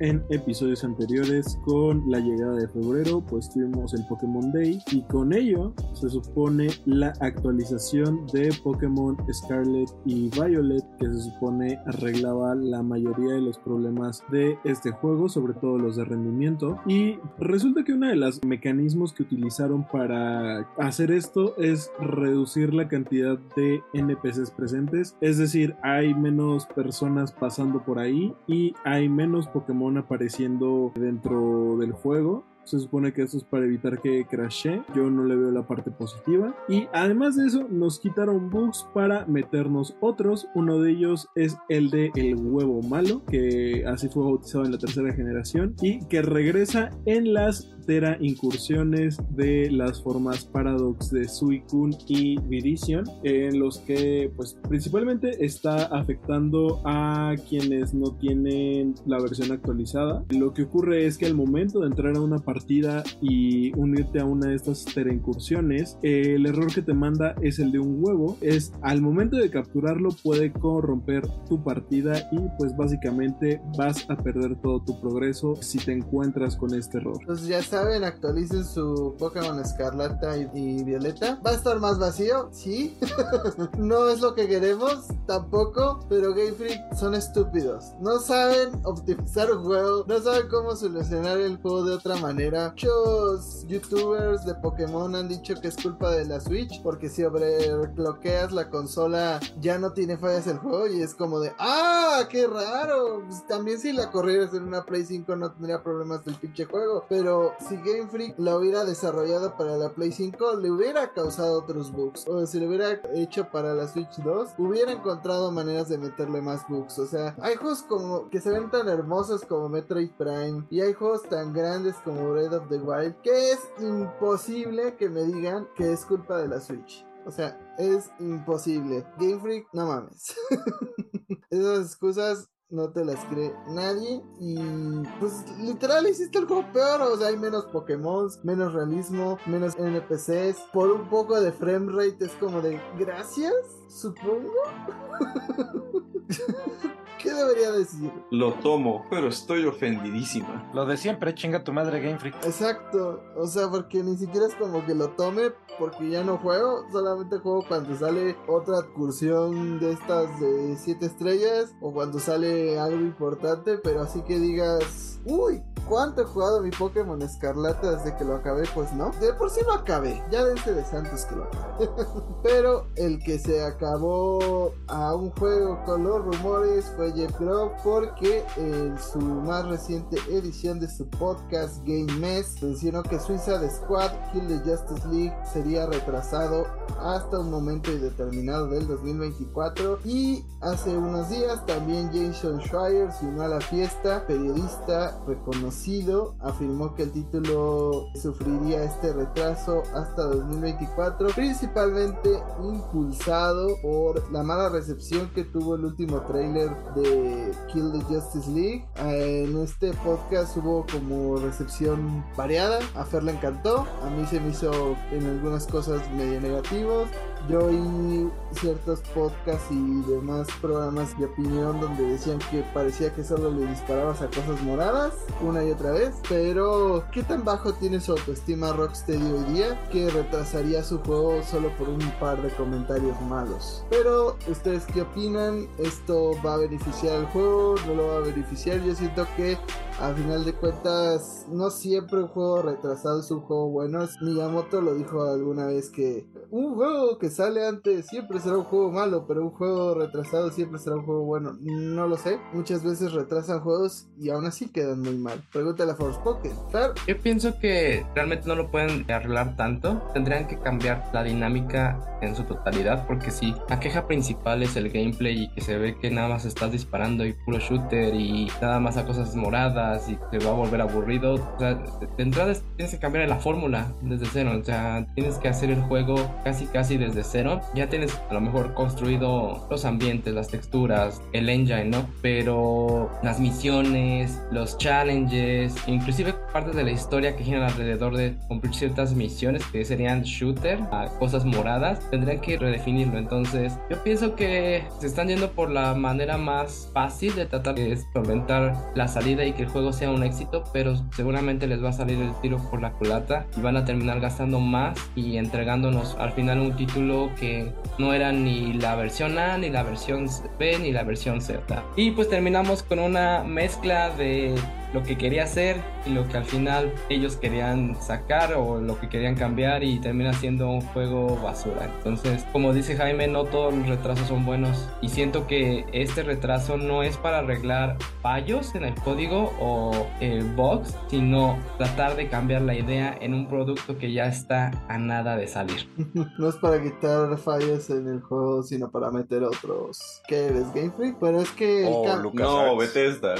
en episodios anteriores, con la llegada de febrero pues tuvimos el Pokémon Day y con ello se supone la actualización de Pokémon Scarlet y Violet que se supone arreglaba la mayoría de los problemas de este juego, sobre todo los de rendimiento. Y resulta que uno de los mecanismos que utilizaron para hacer esto es reducir la cantidad de NPCs presentes, es decir, hay menos personas pasando por ahí y hay menos Pokémon apareciendo dentro del juego. Se supone que esto es para evitar que crashe. Yo no le veo la parte positiva. Y además de eso, nos quitaron bugs para meternos otros. Uno de ellos es el de el huevo malo, que así fue bautizado en la tercera generación. Y que regresa en las Tera incursiones de las formas Paradox de Suicune y Virizion, en los que pues principalmente está afectando a quienes no tienen la versión actualizada. Lo que ocurre es que al momento de entrar a una partida y unirte a una de estas incursiones, el error que te manda es el de un huevo. Es al momento de capturarlo puede corromper tu partida y pues básicamente vas a perder todo tu progreso si te encuentras con este error. Entonces ya saben, actualicen su Pokémon Escarlata y, y, Violeta. Va a estar más vacío, sí. no es lo que queremos, tampoco. Pero Game Freak son estúpidos. No saben optimizar un juego, no saben cómo solucionar el juego de otra manera. Muchos youtubers de Pokémon han dicho que es culpa de la Switch porque si overcloqueas la consola ya no tiene fallas el juego y es como de ¡Ah! ¡Qué raro! Pues también si la corrieras en una Play 5 no tendría problemas del pinche juego. Pero si Game Freak la hubiera desarrollado para la Play 5 le hubiera causado otros bugs. O si lo hubiera hecho para la Switch 2 hubiera encontrado maneras de meterle más bugs. O sea, hay juegos como que se ven tan hermosos como Metroid Prime y hay juegos tan grandes como Breath of the Wild que es imposible que me digan que es culpa de la Switch. O sea, es imposible. Game Freak, no mames. Esas excusas no te las cree nadie y pues literal hiciste el juego peor, o sea, hay menos Pokémon, menos realismo, menos NPCs, por un poco de frame rate es como de gracias, supongo. ¿Qué debería decir? Lo tomo, pero estoy ofendidísima. Lo de siempre, chinga tu madre Game Freak. Exacto, o sea, porque ni siquiera es como que lo tome porque ya no juego, solamente juego cuando sale otra excursión de estas de 7 estrellas o cuando sale algo importante, pero así que digas, uy, ¿cuánto he jugado mi Pokémon Escarlata desde que lo acabé? Pues no, de por sí lo acabé, ya desde de Santos que lo acabé. pero el que se acabó a un juego con los rumores fue Jeff Grove porque en su más reciente edición de su podcast Game Mess mencionó que Suiza de Squad Kill the Justice League sería retrasado hasta un momento indeterminado del 2024 y hace unos días también Jason Schreier se unió a la fiesta, periodista reconocido, afirmó que el título sufriría este retraso hasta 2024, principalmente impulsado por la mala recepción que tuvo el último tráiler de Kill the Justice League. Eh, en este podcast hubo como recepción variada, a Fer le encantó, a mí se me hizo en algunas cosas medio negativos. Yo oí ciertos podcasts y demás programas de opinión donde decían que parecía que solo le disparabas a cosas moradas una y otra vez. Pero, ¿qué tan bajo tiene su autoestima Rocksteady hoy día que retrasaría su juego solo por un par de comentarios malos? Pero, ¿ustedes qué opinan? ¿Esto va a beneficiar al juego? ¿No lo va a beneficiar? Yo siento que a final de cuentas, no siempre un juego retrasado es un juego bueno. Miyamoto lo dijo alguna vez que un juego que sale antes siempre será un juego malo, pero un juego retrasado siempre será un juego bueno. No lo sé. Muchas veces retrasan juegos y aún así quedan muy mal. Pregúntale a Forspoken. Claro. Yo pienso que realmente no lo pueden arreglar tanto. Tendrían que cambiar la dinámica en su totalidad, porque si la queja principal es el gameplay y que se ve que nada más estás disparando y puro shooter y nada más a cosas moradas y te va a volver aburrido. O sea, de entrada tienes que cambiar la fórmula desde cero. O sea, tienes que hacer el juego casi casi desde cero. Ya tienes a lo mejor construido los ambientes, las texturas, el engine, ¿no? Pero las misiones, los challenges, inclusive partes de la historia que giran alrededor de cumplir ciertas misiones que serían shooter a cosas moradas, tendrían que redefinirlo. Entonces, yo pienso que se están yendo por la manera más fácil de tratar de solventar la salida y que el juego sea un éxito, pero seguramente les va a salir el tiro por la culata y van a terminar gastando más y entregándonos al final un título que no era ni la versión A, ni la versión B, ni la versión Z. Y pues terminamos con una mezcla de lo que quería hacer y lo que al final ellos querían sacar o lo que querían cambiar y termina siendo un juego basura. Entonces, como dice Jaime, no todos los retrasos son buenos y siento que este retraso no es para arreglar fallos en el código o eh, bugs, sino tratar de cambiar la idea en un producto que ya está a nada de salir. no es para quitar fallos en el juego, sino para meter otros. ¿Qué eres, Game Freak? Pero es que... Oh, Lucas No, Arts. Bethesda.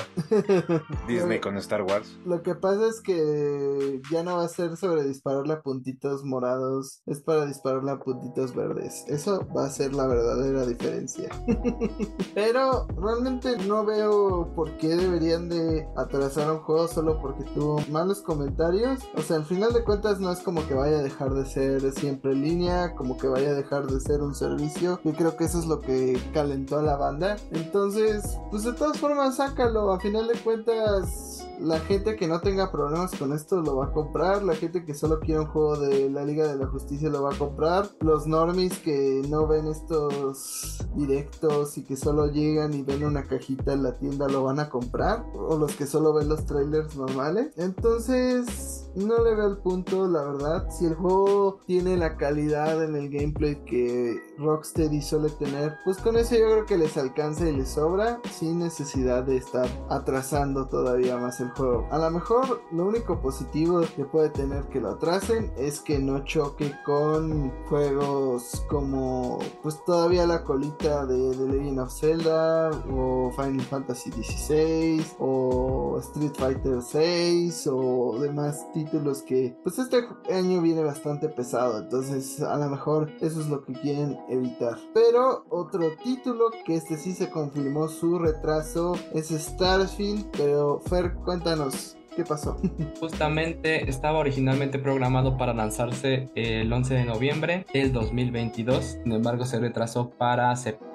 Disney con Star Wars. Lo que pasa es que ya no va a ser sobre dispararle a puntitos morados, es para dispararle a puntitos verdes. Eso va a ser la verdadera diferencia. Pero realmente no veo por qué deberían de atrasar un juego solo porque tuvo malos comentarios. O sea, al final de cuentas no es como que vaya a dejar de ser siempre en línea, como que vaya a dejar de ser un servicio. Yo creo que eso es lo que calentó a la banda. Entonces, pues de todas formas, sácalo. A final de cuentas, la gente que no tenga problemas con esto lo va a comprar, la gente que solo quiere un juego de la Liga de la Justicia lo va a comprar, los normies que no ven estos directos y que solo llegan y ven una cajita en la tienda lo van a comprar, o los que solo ven los trailers normales. Entonces, no le veo el punto, la verdad. Si el juego tiene la calidad en el gameplay que Rocksteady suele tener, pues con eso yo creo que les alcanza y les sobra sin necesidad de estar atrasando todavía más el juego. A lo mejor lo único positivo que puede tener que lo atrasen es que no choque con juegos como pues todavía la colita de The Legend of Zelda o Final Fantasy XVI o Street Fighter 6 o demás títulos que pues este año viene bastante pesado entonces a lo mejor eso es lo que quieren evitar pero otro título que este sí se confirmó su retraso es Starfield pero Fer cuéntanos ¿Qué pasó? Justamente estaba originalmente programado para lanzarse el 11 de noviembre del 2022, sin embargo se retrasó para septiembre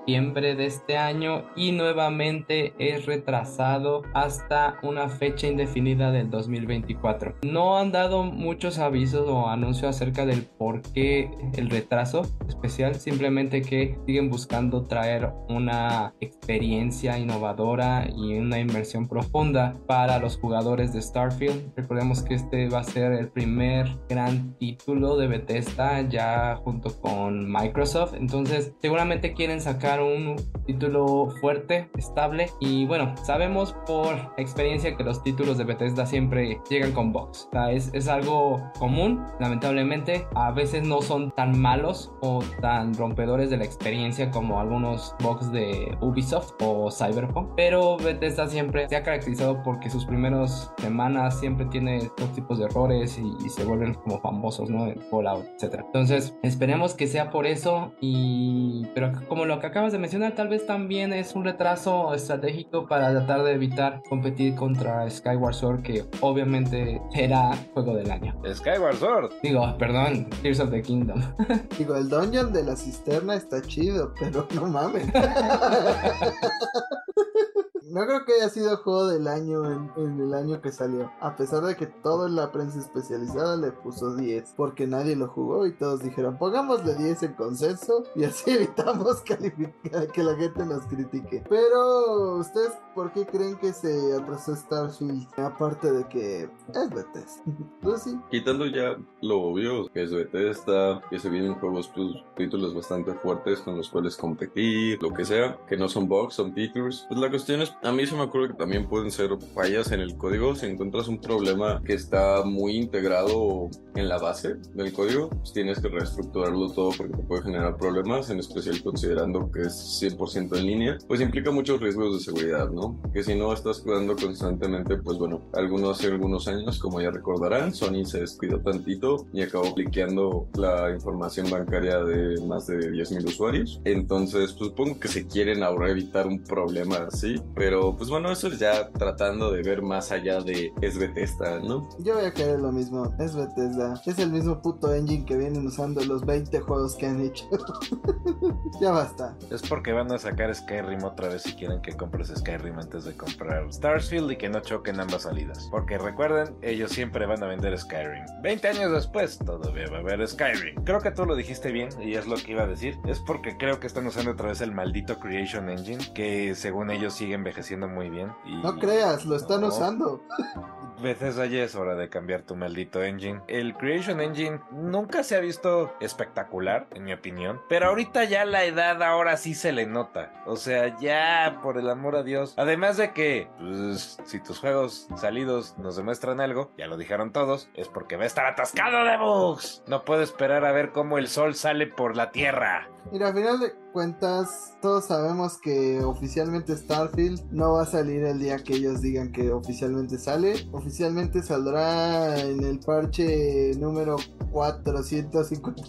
de este año y nuevamente es retrasado hasta una fecha indefinida del 2024. No han dado muchos avisos o anuncios acerca del por qué el retraso especial, simplemente que siguen buscando traer una experiencia innovadora y una inversión profunda para los jugadores de Starfield. Recordemos que este va a ser el primer gran título de Bethesda ya junto con Microsoft, entonces seguramente quieren sacar un título fuerte, estable y bueno, sabemos por experiencia que los títulos de Bethesda siempre llegan con bugs. O sea, es, es algo común, lamentablemente. A veces no son tan malos o tan rompedores de la experiencia como algunos bugs de Ubisoft o Cyberpunk, pero Bethesda siempre se ha caracterizado porque sus primeras semanas siempre tiene dos tipos de errores y, y se vuelven como famosos, ¿no? En Fallout, etc. Entonces, esperemos que sea por eso y pero como lo que acaba de mencionar, tal vez también es un retraso estratégico para tratar de evitar competir contra Skyward Sword, que obviamente será juego del año. Skyward Sword. Digo, perdón, Tears of the Kingdom. Digo, el dungeon de la cisterna está chido, pero no mames. No creo que haya sido juego del año en, en, el año que salió. A pesar de que toda la prensa especializada le puso 10. Porque nadie lo jugó y todos dijeron, pongámosle 10 en consenso y así evitamos que la gente nos critique. Pero, ¿ustedes por qué creen que se atrasó Starfield? Aparte de que es Bethesda. Lucy. Quitando ya lo obvio, que es Bethesda, que se vienen juegos, pues, títulos bastante fuertes con los cuales competir, lo que sea, que no son bugs, son features. Pues la cuestión es a mí se me ocurre que también pueden ser fallas en el código. Si encuentras un problema que está muy integrado en la base del código, pues tienes que reestructurarlo todo porque te puede generar problemas, en especial considerando que es 100% en línea, pues implica muchos riesgos de seguridad, ¿no? Que si no estás jugando constantemente, pues bueno, algunos hace algunos años, como ya recordarán, Sony se descuidó tantito y acabó cliqueando la información bancaria de más de 10.000 usuarios. Entonces, pues supongo que se quieren ahora evitar un problema así, pero pues bueno, eso es ya tratando de ver más allá de es Bethesda, ¿no? Yo voy a caer lo mismo, es Bethesda. Es el mismo puto engine que vienen usando los 20 juegos que han hecho. ya basta. Es porque van a sacar Skyrim otra vez si quieren que compres Skyrim antes de comprar Starfield y que no choquen ambas salidas. Porque recuerden, ellos siempre van a vender Skyrim. 20 años después todavía va a haber Skyrim. Creo que tú lo dijiste bien y es lo que iba a decir. Es porque creo que están usando otra vez el maldito Creation Engine que según ellos sigue envejeciendo muy bien. Y... No creas, lo están no. usando. Bethesda ya es hora de cambiar tu maldito engine. El Creation Engine nunca se ha visto espectacular, en mi opinión. Pero ahorita ya la edad ahora sí se le nota. O sea, ya, por el amor a Dios. Además de que, pues, si tus juegos salidos nos demuestran algo, ya lo dijeron todos, es porque va a estar atascado de bugs. No puedo esperar a ver cómo el sol sale por la tierra. Mira, al final de cuentas, todos sabemos que oficialmente Starfield no va a salir el día que ellos digan que oficialmente sale. Oficialmente saldrá en el parche número 450.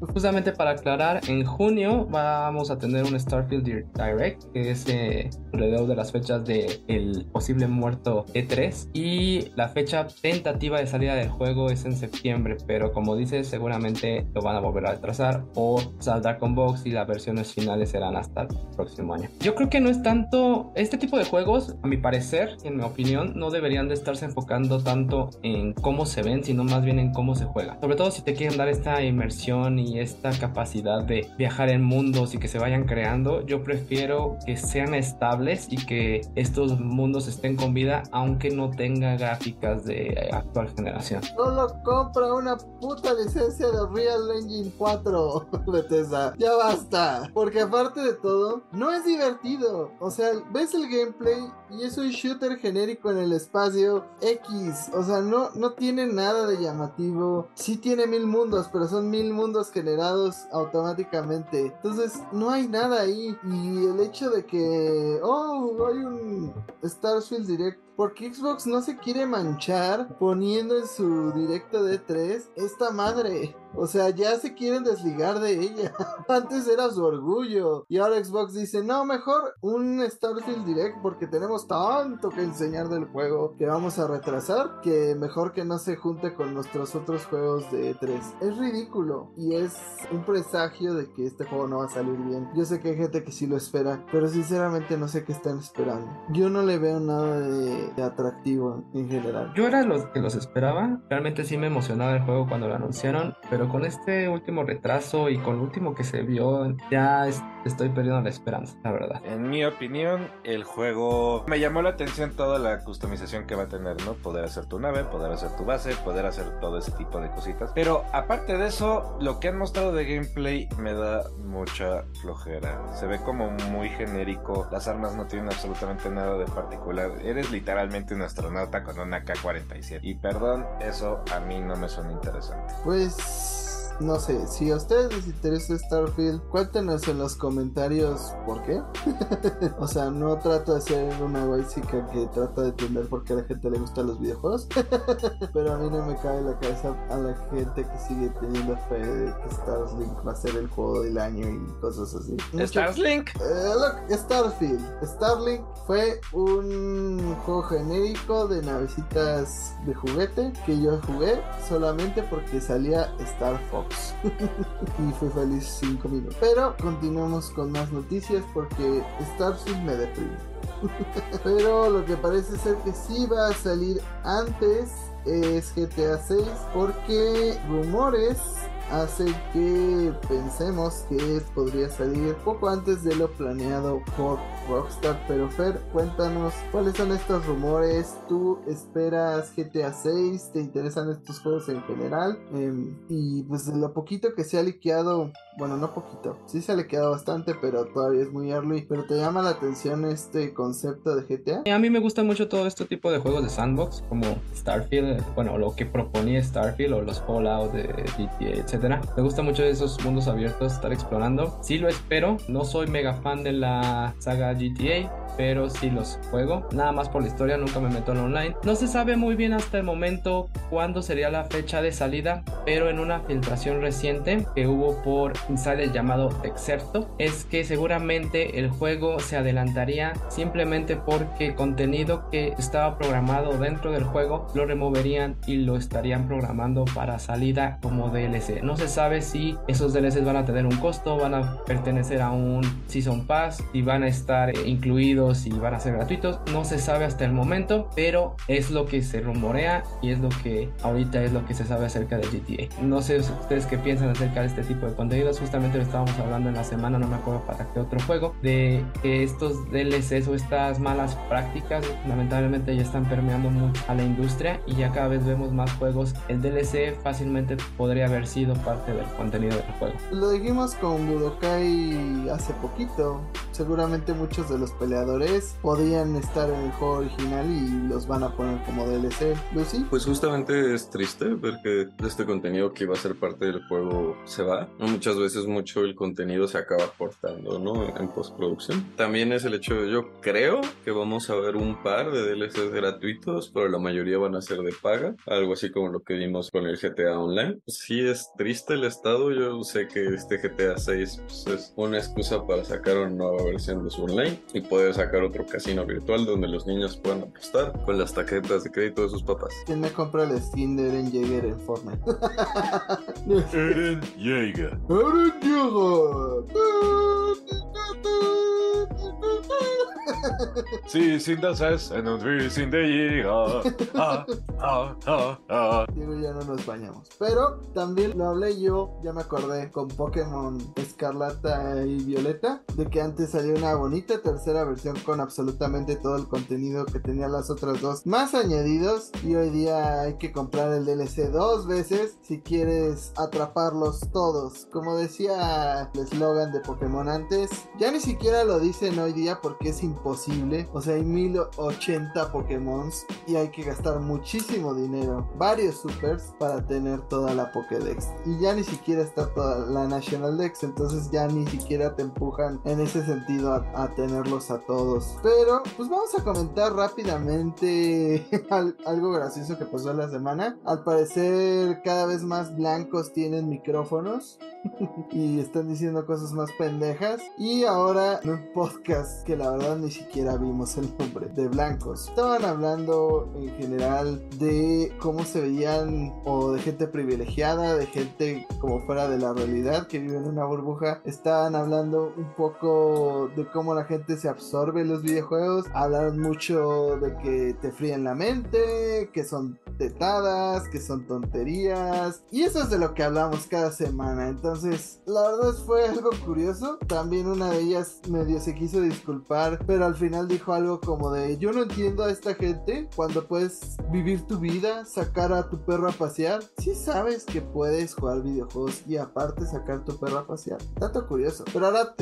Justamente para aclarar, en junio vamos a tener un Starfield Direct, que es eh, alrededor de las fechas el posible muerto E3. Y la fecha tentativa de salida del juego es en septiembre, pero como dices, seguramente lo van a volver a retrasar o saldrá con box y la versión versiones finales serán hasta el próximo año. Yo creo que no es tanto, este tipo de juegos, a mi parecer, en mi opinión, no deberían de estarse enfocando tanto en cómo se ven, sino más bien en cómo se juega. Sobre todo si te quieren dar esta inmersión y esta capacidad de viajar en mundos y que se vayan creando, yo prefiero que sean estables y que estos mundos estén con vida, aunque no tenga gráficas de actual generación. Solo compra una puta licencia de Real Engine 4, Bethesda. Ya basta. Porque aparte de todo, no es divertido. O sea, ves el gameplay y es un shooter genérico en el espacio X. O sea, no, no tiene nada de llamativo. Sí tiene mil mundos, pero son mil mundos generados automáticamente. Entonces, no hay nada ahí. Y el hecho de que, oh, hay un Starfield Direct porque Xbox no se quiere manchar poniendo en su directo de 3 esta madre. O sea, ya se quieren desligar de ella. Antes era su orgullo. Y ahora Xbox dice, no, mejor un Starfield Direct porque tenemos tanto que enseñar del juego que vamos a retrasar. Que mejor que no se junte con nuestros otros juegos de E3. Es ridículo. Y es un presagio de que este juego no va a salir bien. Yo sé que hay gente que sí lo espera. Pero sinceramente no sé qué están esperando. Yo no le veo nada de, de atractivo en general. Yo era los que los esperaba. Realmente sí me emocionaba el juego cuando lo anunciaron. Pero con este último retraso y con lo último que se vio, ya es- estoy perdiendo la esperanza, la verdad. En mi opinión, el juego me llamó la atención toda la customización que va a tener, ¿no? Poder hacer tu nave, poder hacer tu base, poder hacer todo ese tipo de cositas. Pero aparte de eso, lo que han mostrado de gameplay me da mucha flojera. Se ve como muy genérico. Las armas no tienen absolutamente nada de particular. Eres literalmente un astronauta con una K-47. Y perdón, eso a mí no me suena interesante. Pues no sé, si a ustedes les interesa Starfield, cuéntenos en los comentarios por qué. o sea, no trato de ser una básica que trata de entender por qué a la gente le gustan los videojuegos. Pero a mí no me cae en la cabeza a la gente que sigue teniendo fe de que Starlink va a ser el juego del año y cosas así. Starlink. Eh, look, Starfield. Starlink fue un juego genérico de navecitas de juguete que yo jugué solamente porque salía Star Fox. y fui feliz 5 minutos. Pero continuamos con más noticias porque Starfield me deprime. Pero lo que parece ser que sí va a salir antes es GTA 6 porque rumores hacen que pensemos que podría salir poco antes de lo planeado por Rockstar. Pero Fer, cuéntanos cuáles son estos rumores. ¿Tú esperas GTA 6? ¿Te interesan estos juegos en general? Em, y pues de lo poquito que se ha liqueado, bueno, no poquito, sí se ha liqueado bastante, pero todavía es muy early. Pero te llama la atención este concepto de GTA? A mí me gusta mucho todo este tipo de juegos de sandbox, como Starfield, bueno, lo que proponía Starfield o los Fallout de GTA, etcétera. Me gusta mucho esos mundos abiertos, estar explorando. Sí lo espero, no soy mega fan de la saga GTA, pero sí los juego. Nada más por la historia, nunca me meto en online. No se sabe muy bien hasta el momento cuándo sería la fecha de salida, pero en una filtración reciente que hubo por Insider llamado Exerto, es que seguramente el juego se adelantaría simplemente porque contenido que estaba programado dentro del juego lo removerían y lo estarían programando para salida como DLC. No se sabe si esos DLCs van a tener un costo, van a pertenecer a un Season Pass, si van a estar eh, incluidos y van a ser gratuitos. No se sabe hasta el momento, pero es lo que se rumorea y es lo que ahorita es lo que se sabe acerca de GTA. No sé ustedes qué piensan acerca de este tipo de contenidos. Justamente lo estábamos hablando en la semana, no me acuerdo para qué otro juego, de que estos DLCs o estas malas prácticas lamentablemente ya están permeando mucho a la industria y ya cada vez vemos más juegos. El DLC fácilmente podría haber sido parte del contenido del juego. Lo dijimos con Budokai hace poquito. Seguramente muchos de los peleadores podían estar en el juego original y los van a poner como DLC. Lucy, Pues justamente es triste ver que este contenido que iba a ser parte del juego se va. Muchas veces mucho el contenido se acaba cortando, ¿no? En postproducción. También es el hecho de yo creo que vamos a ver un par de DLCs gratuitos, pero la mayoría van a ser de paga. Algo así como lo que vimos con el GTA Online. Sí es triste el estado. Yo sé que este GTA 6 pues, es una excusa para sacar una nueva versión de su online y puede sacar otro casino virtual donde los niños puedan apostar con las tarjetas de crédito de sus papás. ¿Quién me compra el skin de Eren Jaeger en Fortnite? Eren Jaeger. Sí, sin das es en un sin de llega. Digo, ya no nos bañamos. Pero también lo hablé yo, ya me acordé, con Pokémon Escarlata y Violeta, de que antes salió una bonita tercera versión con absolutamente todo el contenido que tenía las otras dos, más añadidos. Y hoy día hay que comprar el DLC dos veces si quieres atraparlos todos. Como decía el eslogan de Pokémon antes, ya ni siquiera lo dicen hoy día porque es imposible. O sea, hay 1080 Pokémon y hay que gastar muchísimo dinero, varios supers, para tener toda la Pokédex. Y ya ni siquiera está toda la National Dex, entonces ya ni siquiera te empujan en ese sentido a, a tenerlos a todos. Pero, pues vamos a comentar rápidamente al- algo gracioso que pasó la semana. Al parecer, cada vez más blancos tienen micrófonos y están diciendo cosas más pendejas. Y ahora en un podcast que la verdad ni siquiera vimos el nombre de blancos. Estaban hablando en general de cómo se veían o de gente privilegiada, de gente como fuera de la realidad que vive en una burbuja. Estaban hablando un poco de cómo la gente se absorbe en los videojuegos. Hablaron mucho de que te fríen la mente, que son tetadas, que son tonterías. Y eso es de lo que hablamos cada semana. Entonces, la verdad fue algo curioso. También una de ellas medio se quiso disculpar, pero al final dijo algo como de, yo no entiendo a esta gente cuando puedes vivir tu vida, sacar a tu perro a pasear. Si sabes que puedes jugar videojuegos y aparte sacar tu perro a pasear. Dato curioso. Pero ahora,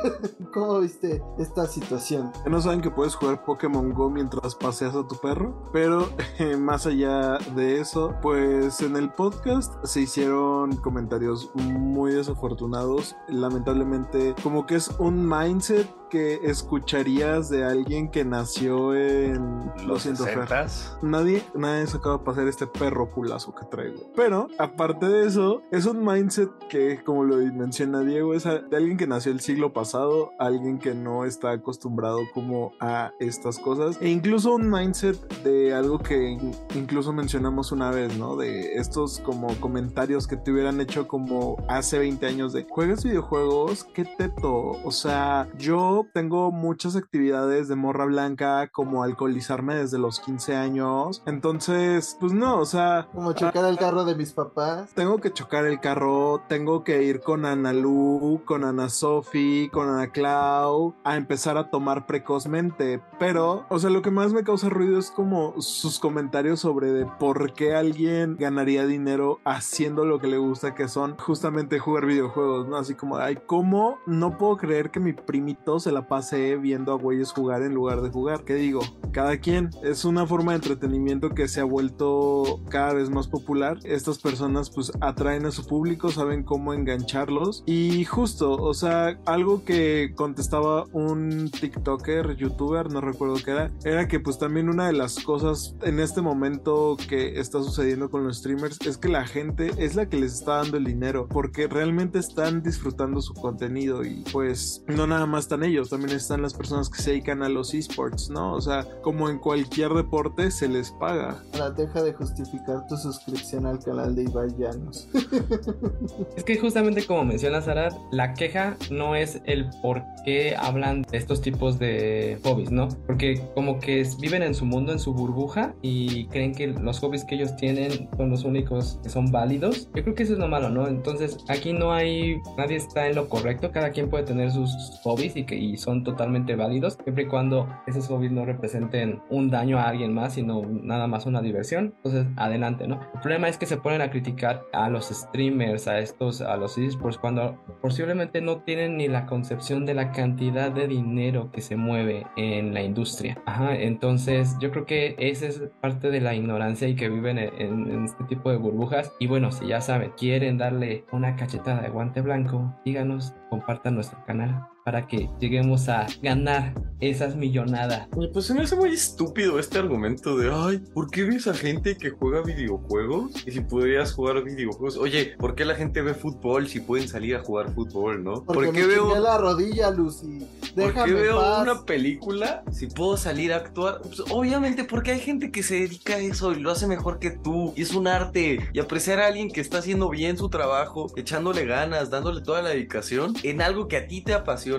¿cómo viste esta situación? No saben que puedes jugar Pokémon Go mientras paseas a tu perro. Pero eh, más allá de eso, pues en el podcast se hicieron comentarios muy desafortunados. Lamentablemente, como que es un mindset que escucharías de alguien que nació en... Lo Los siento, Fer. 60s. Nadie, nadie se acaba de pasar este perro culazo que traigo. Pero, aparte de eso, es un mindset que, como lo menciona Diego, es de alguien que nació el siglo pasado, alguien que no está acostumbrado como a estas cosas. E incluso un mindset de algo que in- incluso mencionamos una vez, ¿no? De estos como comentarios que te hubieran hecho como hace 20 años de, ¿juegas videojuegos? ¿Qué teto? O sea, yo tengo muchas actividades de morra blanca como alcoholizarme desde los 15 años. Entonces, pues no, o sea, Como chocar el carro de mis papás. tengo que chocar el carro, tengo que ir con Ana Lu, con Ana Sofi, con Ana Clau a empezar a tomar precozmente. Pero, o sea, lo que más me causa ruido es como sus comentarios sobre de por qué alguien ganaría dinero haciendo lo que le gusta, que son justamente jugar videojuegos, ¿no? Así como, ay, ¿cómo no puedo creer que mi primito se la pase viendo a güeyes jugar en lugar de jugar? ¿Qué digo? Cada quien es una forma de entretenimiento que se ha vuelto cada vez más popular. Estas personas pues atraen a su público, saben cómo engancharlos y justo, o sea, algo que contestaba un TikToker, youtuber, no recuerdo qué era, era que pues también una de las cosas en este momento que está sucediendo con los streamers es que la gente es la que les está dando el dinero porque realmente están disfrutando su contenido y pues no nada más están ellos, también están las personas que se dedican a los esports, ¿no? O sea, como en cualquier deporte se les paga. Ahora deja de justificar tu suscripción al canal de Ibai Llanos. Es que justamente como menciona Sara, la queja no es el por qué hablan de estos tipos de hobbies, ¿no? Porque como que viven en su mundo, en su burbuja y creen que los hobbies que ellos tienen son los únicos que son válidos. Yo creo que eso es lo malo, ¿no? Entonces aquí no hay, nadie está en lo correcto, cada quien puede tener sus hobbies y que y son totalmente válidos, siempre y cuando esos hobbies no representen un daño a alguien más, sino nada más una diversión. Entonces, adelante, ¿no? El problema es que se ponen a criticar a los streamers, a estos, a los esports, cuando posiblemente no tienen ni la concepción de la cantidad de dinero que se mueve en la industria. Ajá, entonces yo creo que esa es parte de la ignorancia y que viven en, en- en este tipo de burbujas. Y bueno, si ya saben, quieren darle una cachetada de guante blanco, díganos, compartan nuestro canal. Para que lleguemos a ganar esas millonadas. Oye, pues se me hace muy estúpido este argumento de, ay, ¿por qué ves a gente que juega videojuegos? Y si podrías jugar videojuegos, oye, ¿por qué la gente ve fútbol si pueden salir a jugar fútbol, no? Porque ¿Por qué me veo, la rodilla, Lucy. ¿por Déjame qué veo paz. una película si puedo salir a actuar? Pues, obviamente porque hay gente que se dedica a eso y lo hace mejor que tú. Y es un arte. Y apreciar a alguien que está haciendo bien su trabajo, echándole ganas, dándole toda la dedicación en algo que a ti te apasiona,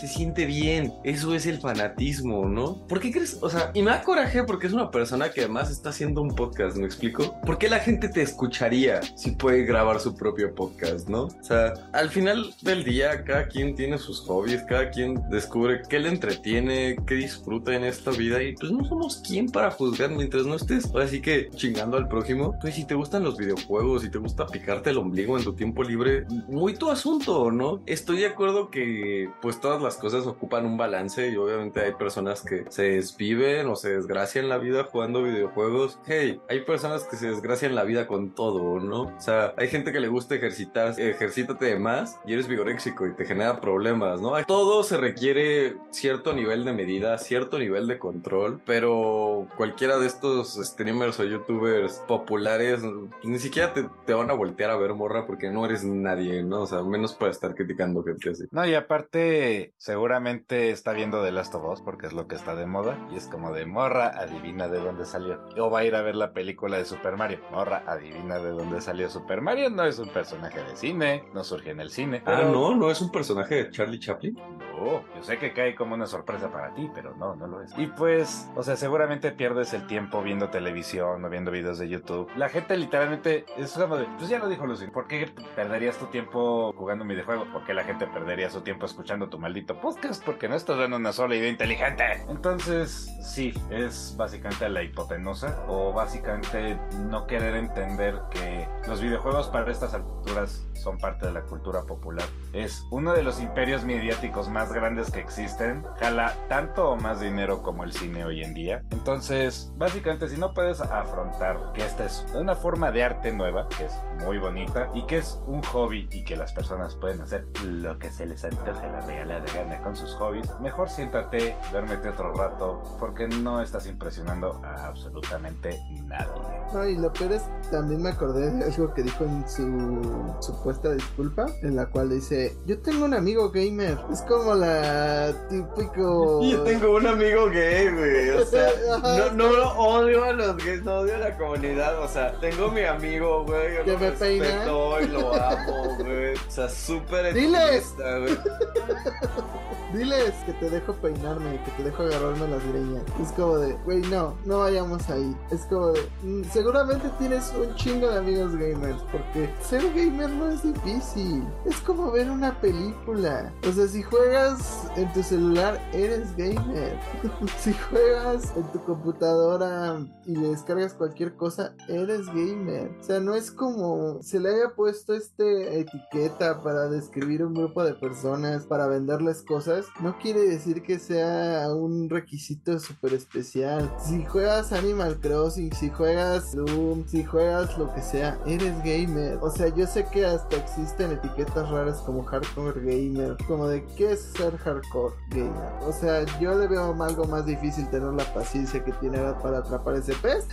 se siente bien. Eso es el fanatismo, ¿no? ¿Por qué crees? O sea, y me da coraje porque es una persona que además está haciendo un podcast, ¿me explico? ¿Por qué la gente te escucharía si puede grabar su propio podcast, ¿no? O sea, al final del día, cada quien tiene sus hobbies, cada quien descubre qué le entretiene, qué disfruta en esta vida y pues no somos quien para juzgar mientras no estés así que chingando al prójimo. Pues si te gustan los videojuegos, si te gusta picarte el ombligo en tu tiempo libre, muy tu asunto, ¿no? Estoy de acuerdo que pues todas las cosas ocupan un balance y obviamente hay personas que se desviven o se desgracian la vida jugando videojuegos. Hey, hay personas que se desgracian la vida con todo, ¿no? O sea, hay gente que le gusta ejercitar, ejercítate de más y eres vigoréxico y te genera problemas, ¿no? Todo se requiere cierto nivel de medida, cierto nivel de control, pero cualquiera de estos streamers o youtubers populares ni siquiera te, te van a voltear a ver, morra, porque no eres nadie, ¿no? O sea, menos para estar criticando gente así. No, y aparte, seguramente está viendo The Last of Us porque es lo que está de moda. Y es como de morra, adivina de dónde salió. O va a ir a ver la película de Super Mario. Morra, adivina de dónde salió Super Mario. No es un personaje de cine, no surge en el cine. Ah, no, no es un personaje de Charlie Chaplin. No, yo sé que cae como una sorpresa para ti, pero no, no lo es. Y pues, o sea, seguramente pierdes el tiempo viendo televisión o viendo videos de YouTube. La gente literalmente es como de, pues ya lo dijo Lucy, ¿por qué perderías tu tiempo jugando un videojuego? ¿Por qué la gente perdería su tiempo escuchando tu maldito podcast? Porque no estás dando una sola idea inteligente. Entonces, sí, es básicamente la hipotenusa o básicamente no querer entender que los videojuegos para estas alturas son parte de la cultura popular. Es uno de los imperios mediáticos más grandes que existen. Jala tanto o más dinero como el cine hoy en día. Entonces, básicamente, si no puedes afrontar que esta es una forma de arte nueva, que es muy bonita y que es un hobby y que las personas pueden hacer lo que se les antoje la regalada gana con sus hobbies, mejor siéntate, duérmete otro rato, porque no estás impresionando a absolutamente nadie. No, y lo peor es, también me acordé de algo que dijo en su supuesta disculpa, en la cual dice, yo tengo un amigo gamer, es como la típico... Yo tengo un amigo gay, güey. O sea, no, no odio a los gays, no odio a la comunidad. O sea, tengo mi amigo, güey. Yo Que lo me peina. respeto y lo amo, güey. O sea, súper Diles. güey. Diles que te dejo peinarme, que te dejo agarrarme las greñas. Es como de, güey, no, no vayamos ahí. Es como de, mm, seguramente tienes un chingo de amigos gamers, porque ser gamer no es difícil. Es como ver una película. O sea, si juegas en tu celular, eres gamer. si juegas en tu computadora y le descargas cualquier cosa, eres gamer. O sea, no es como se le haya puesto este etiqueta para describir un grupo de personas, venderles cosas, no quiere decir que sea un requisito súper especial. Si juegas Animal Crossing, si juegas Doom, si juegas lo que sea, eres gamer. O sea, yo sé que hasta existen etiquetas raras como hardcore gamer, como de qué es ser hardcore gamer. O sea, yo le veo algo más difícil tener la paciencia que tiene Arad para atrapar ese pez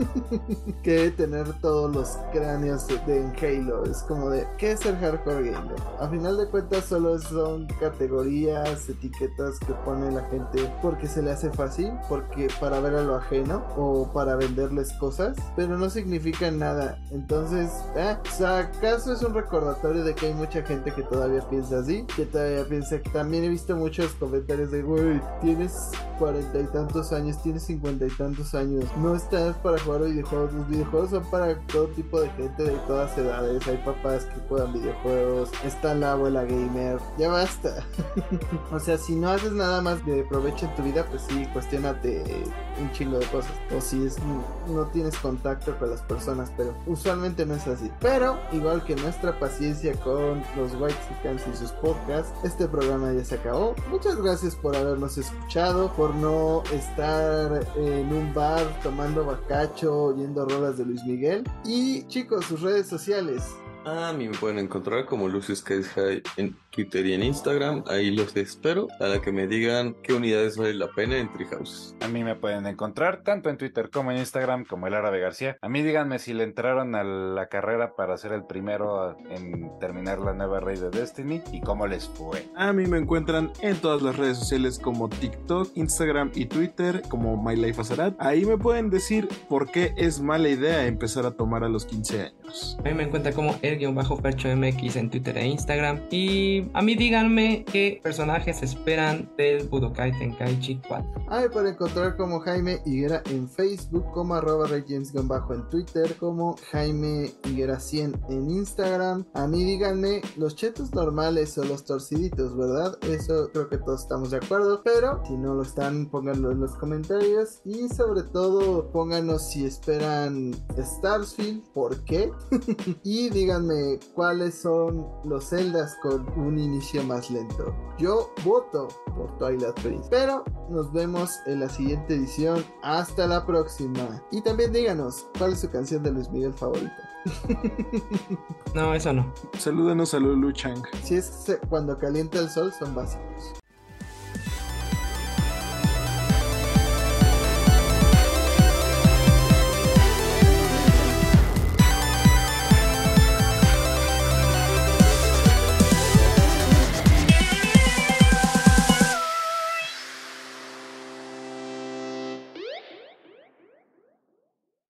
que tener todos los cráneos de, de en Halo. Es como de, ¿qué es ser hardcore gamer? A final de cuentas solo son categorías, etiquetas que pone la gente porque se le hace fácil, porque para ver a lo ajeno o para venderles cosas, pero no significan nada. Entonces, eh, ¿acaso es un recordatorio de que hay mucha gente que todavía piensa así? Que todavía piensa que también he visto muchos comentarios de, güey, tienes cuarenta y tantos años, tienes cincuenta y tantos años, no estás para jugar videojuegos, los videojuegos son para todo tipo de gente de todas edades, hay papás que juegan videojuegos, está la abuela gamer, ya o sea, si no haces nada más de provecho en tu vida, pues sí, cuestionate un chingo de cosas. O si es no tienes contacto con las personas, pero usualmente no es así. Pero igual que nuestra paciencia con los White y sus podcasts, este programa ya se acabó. Muchas gracias por habernos escuchado, por no estar en un bar tomando bacacho oyendo rolas de Luis Miguel. Y chicos, sus redes sociales. A mí me pueden encontrar como Lucius Skies High en Twitter y en Instagram. Ahí los espero a la que me digan qué unidades vale la pena en Treehouse. A mí me pueden encontrar tanto en Twitter como en Instagram como el Árabe García. A mí díganme si le entraron a la carrera para ser el primero en terminar la nueva Rey de Destiny y cómo les fue. A mí me encuentran en todas las redes sociales como TikTok, Instagram y Twitter como My Life Azarat. Ahí me pueden decir por qué es mala idea empezar a tomar a los 15 años. A mí me encuentra como el-percho MX en Twitter e Instagram. Y a mí díganme qué personajes esperan del Budokai Tenkaichi 4. A mí me pueden encontrar como Jaime Higuera en Facebook, como arroba bajo en Twitter, como Jaime Higuera 100 en Instagram. A mí díganme los chetos normales o los torciditos, ¿verdad? Eso creo que todos estamos de acuerdo. Pero si no lo están, pónganlo en los comentarios. Y sobre todo, pónganos si esperan Starsfield, ¿por qué? y díganme cuáles son los celdas con un inicio más lento. Yo voto por Twilight Prince. Pero nos vemos en la siguiente edición. Hasta la próxima. Y también díganos cuál es su canción de Luis Miguel favorita. no, eso no. Salúdenos a Lulu Chang. Si es cuando calienta el sol, son básicos.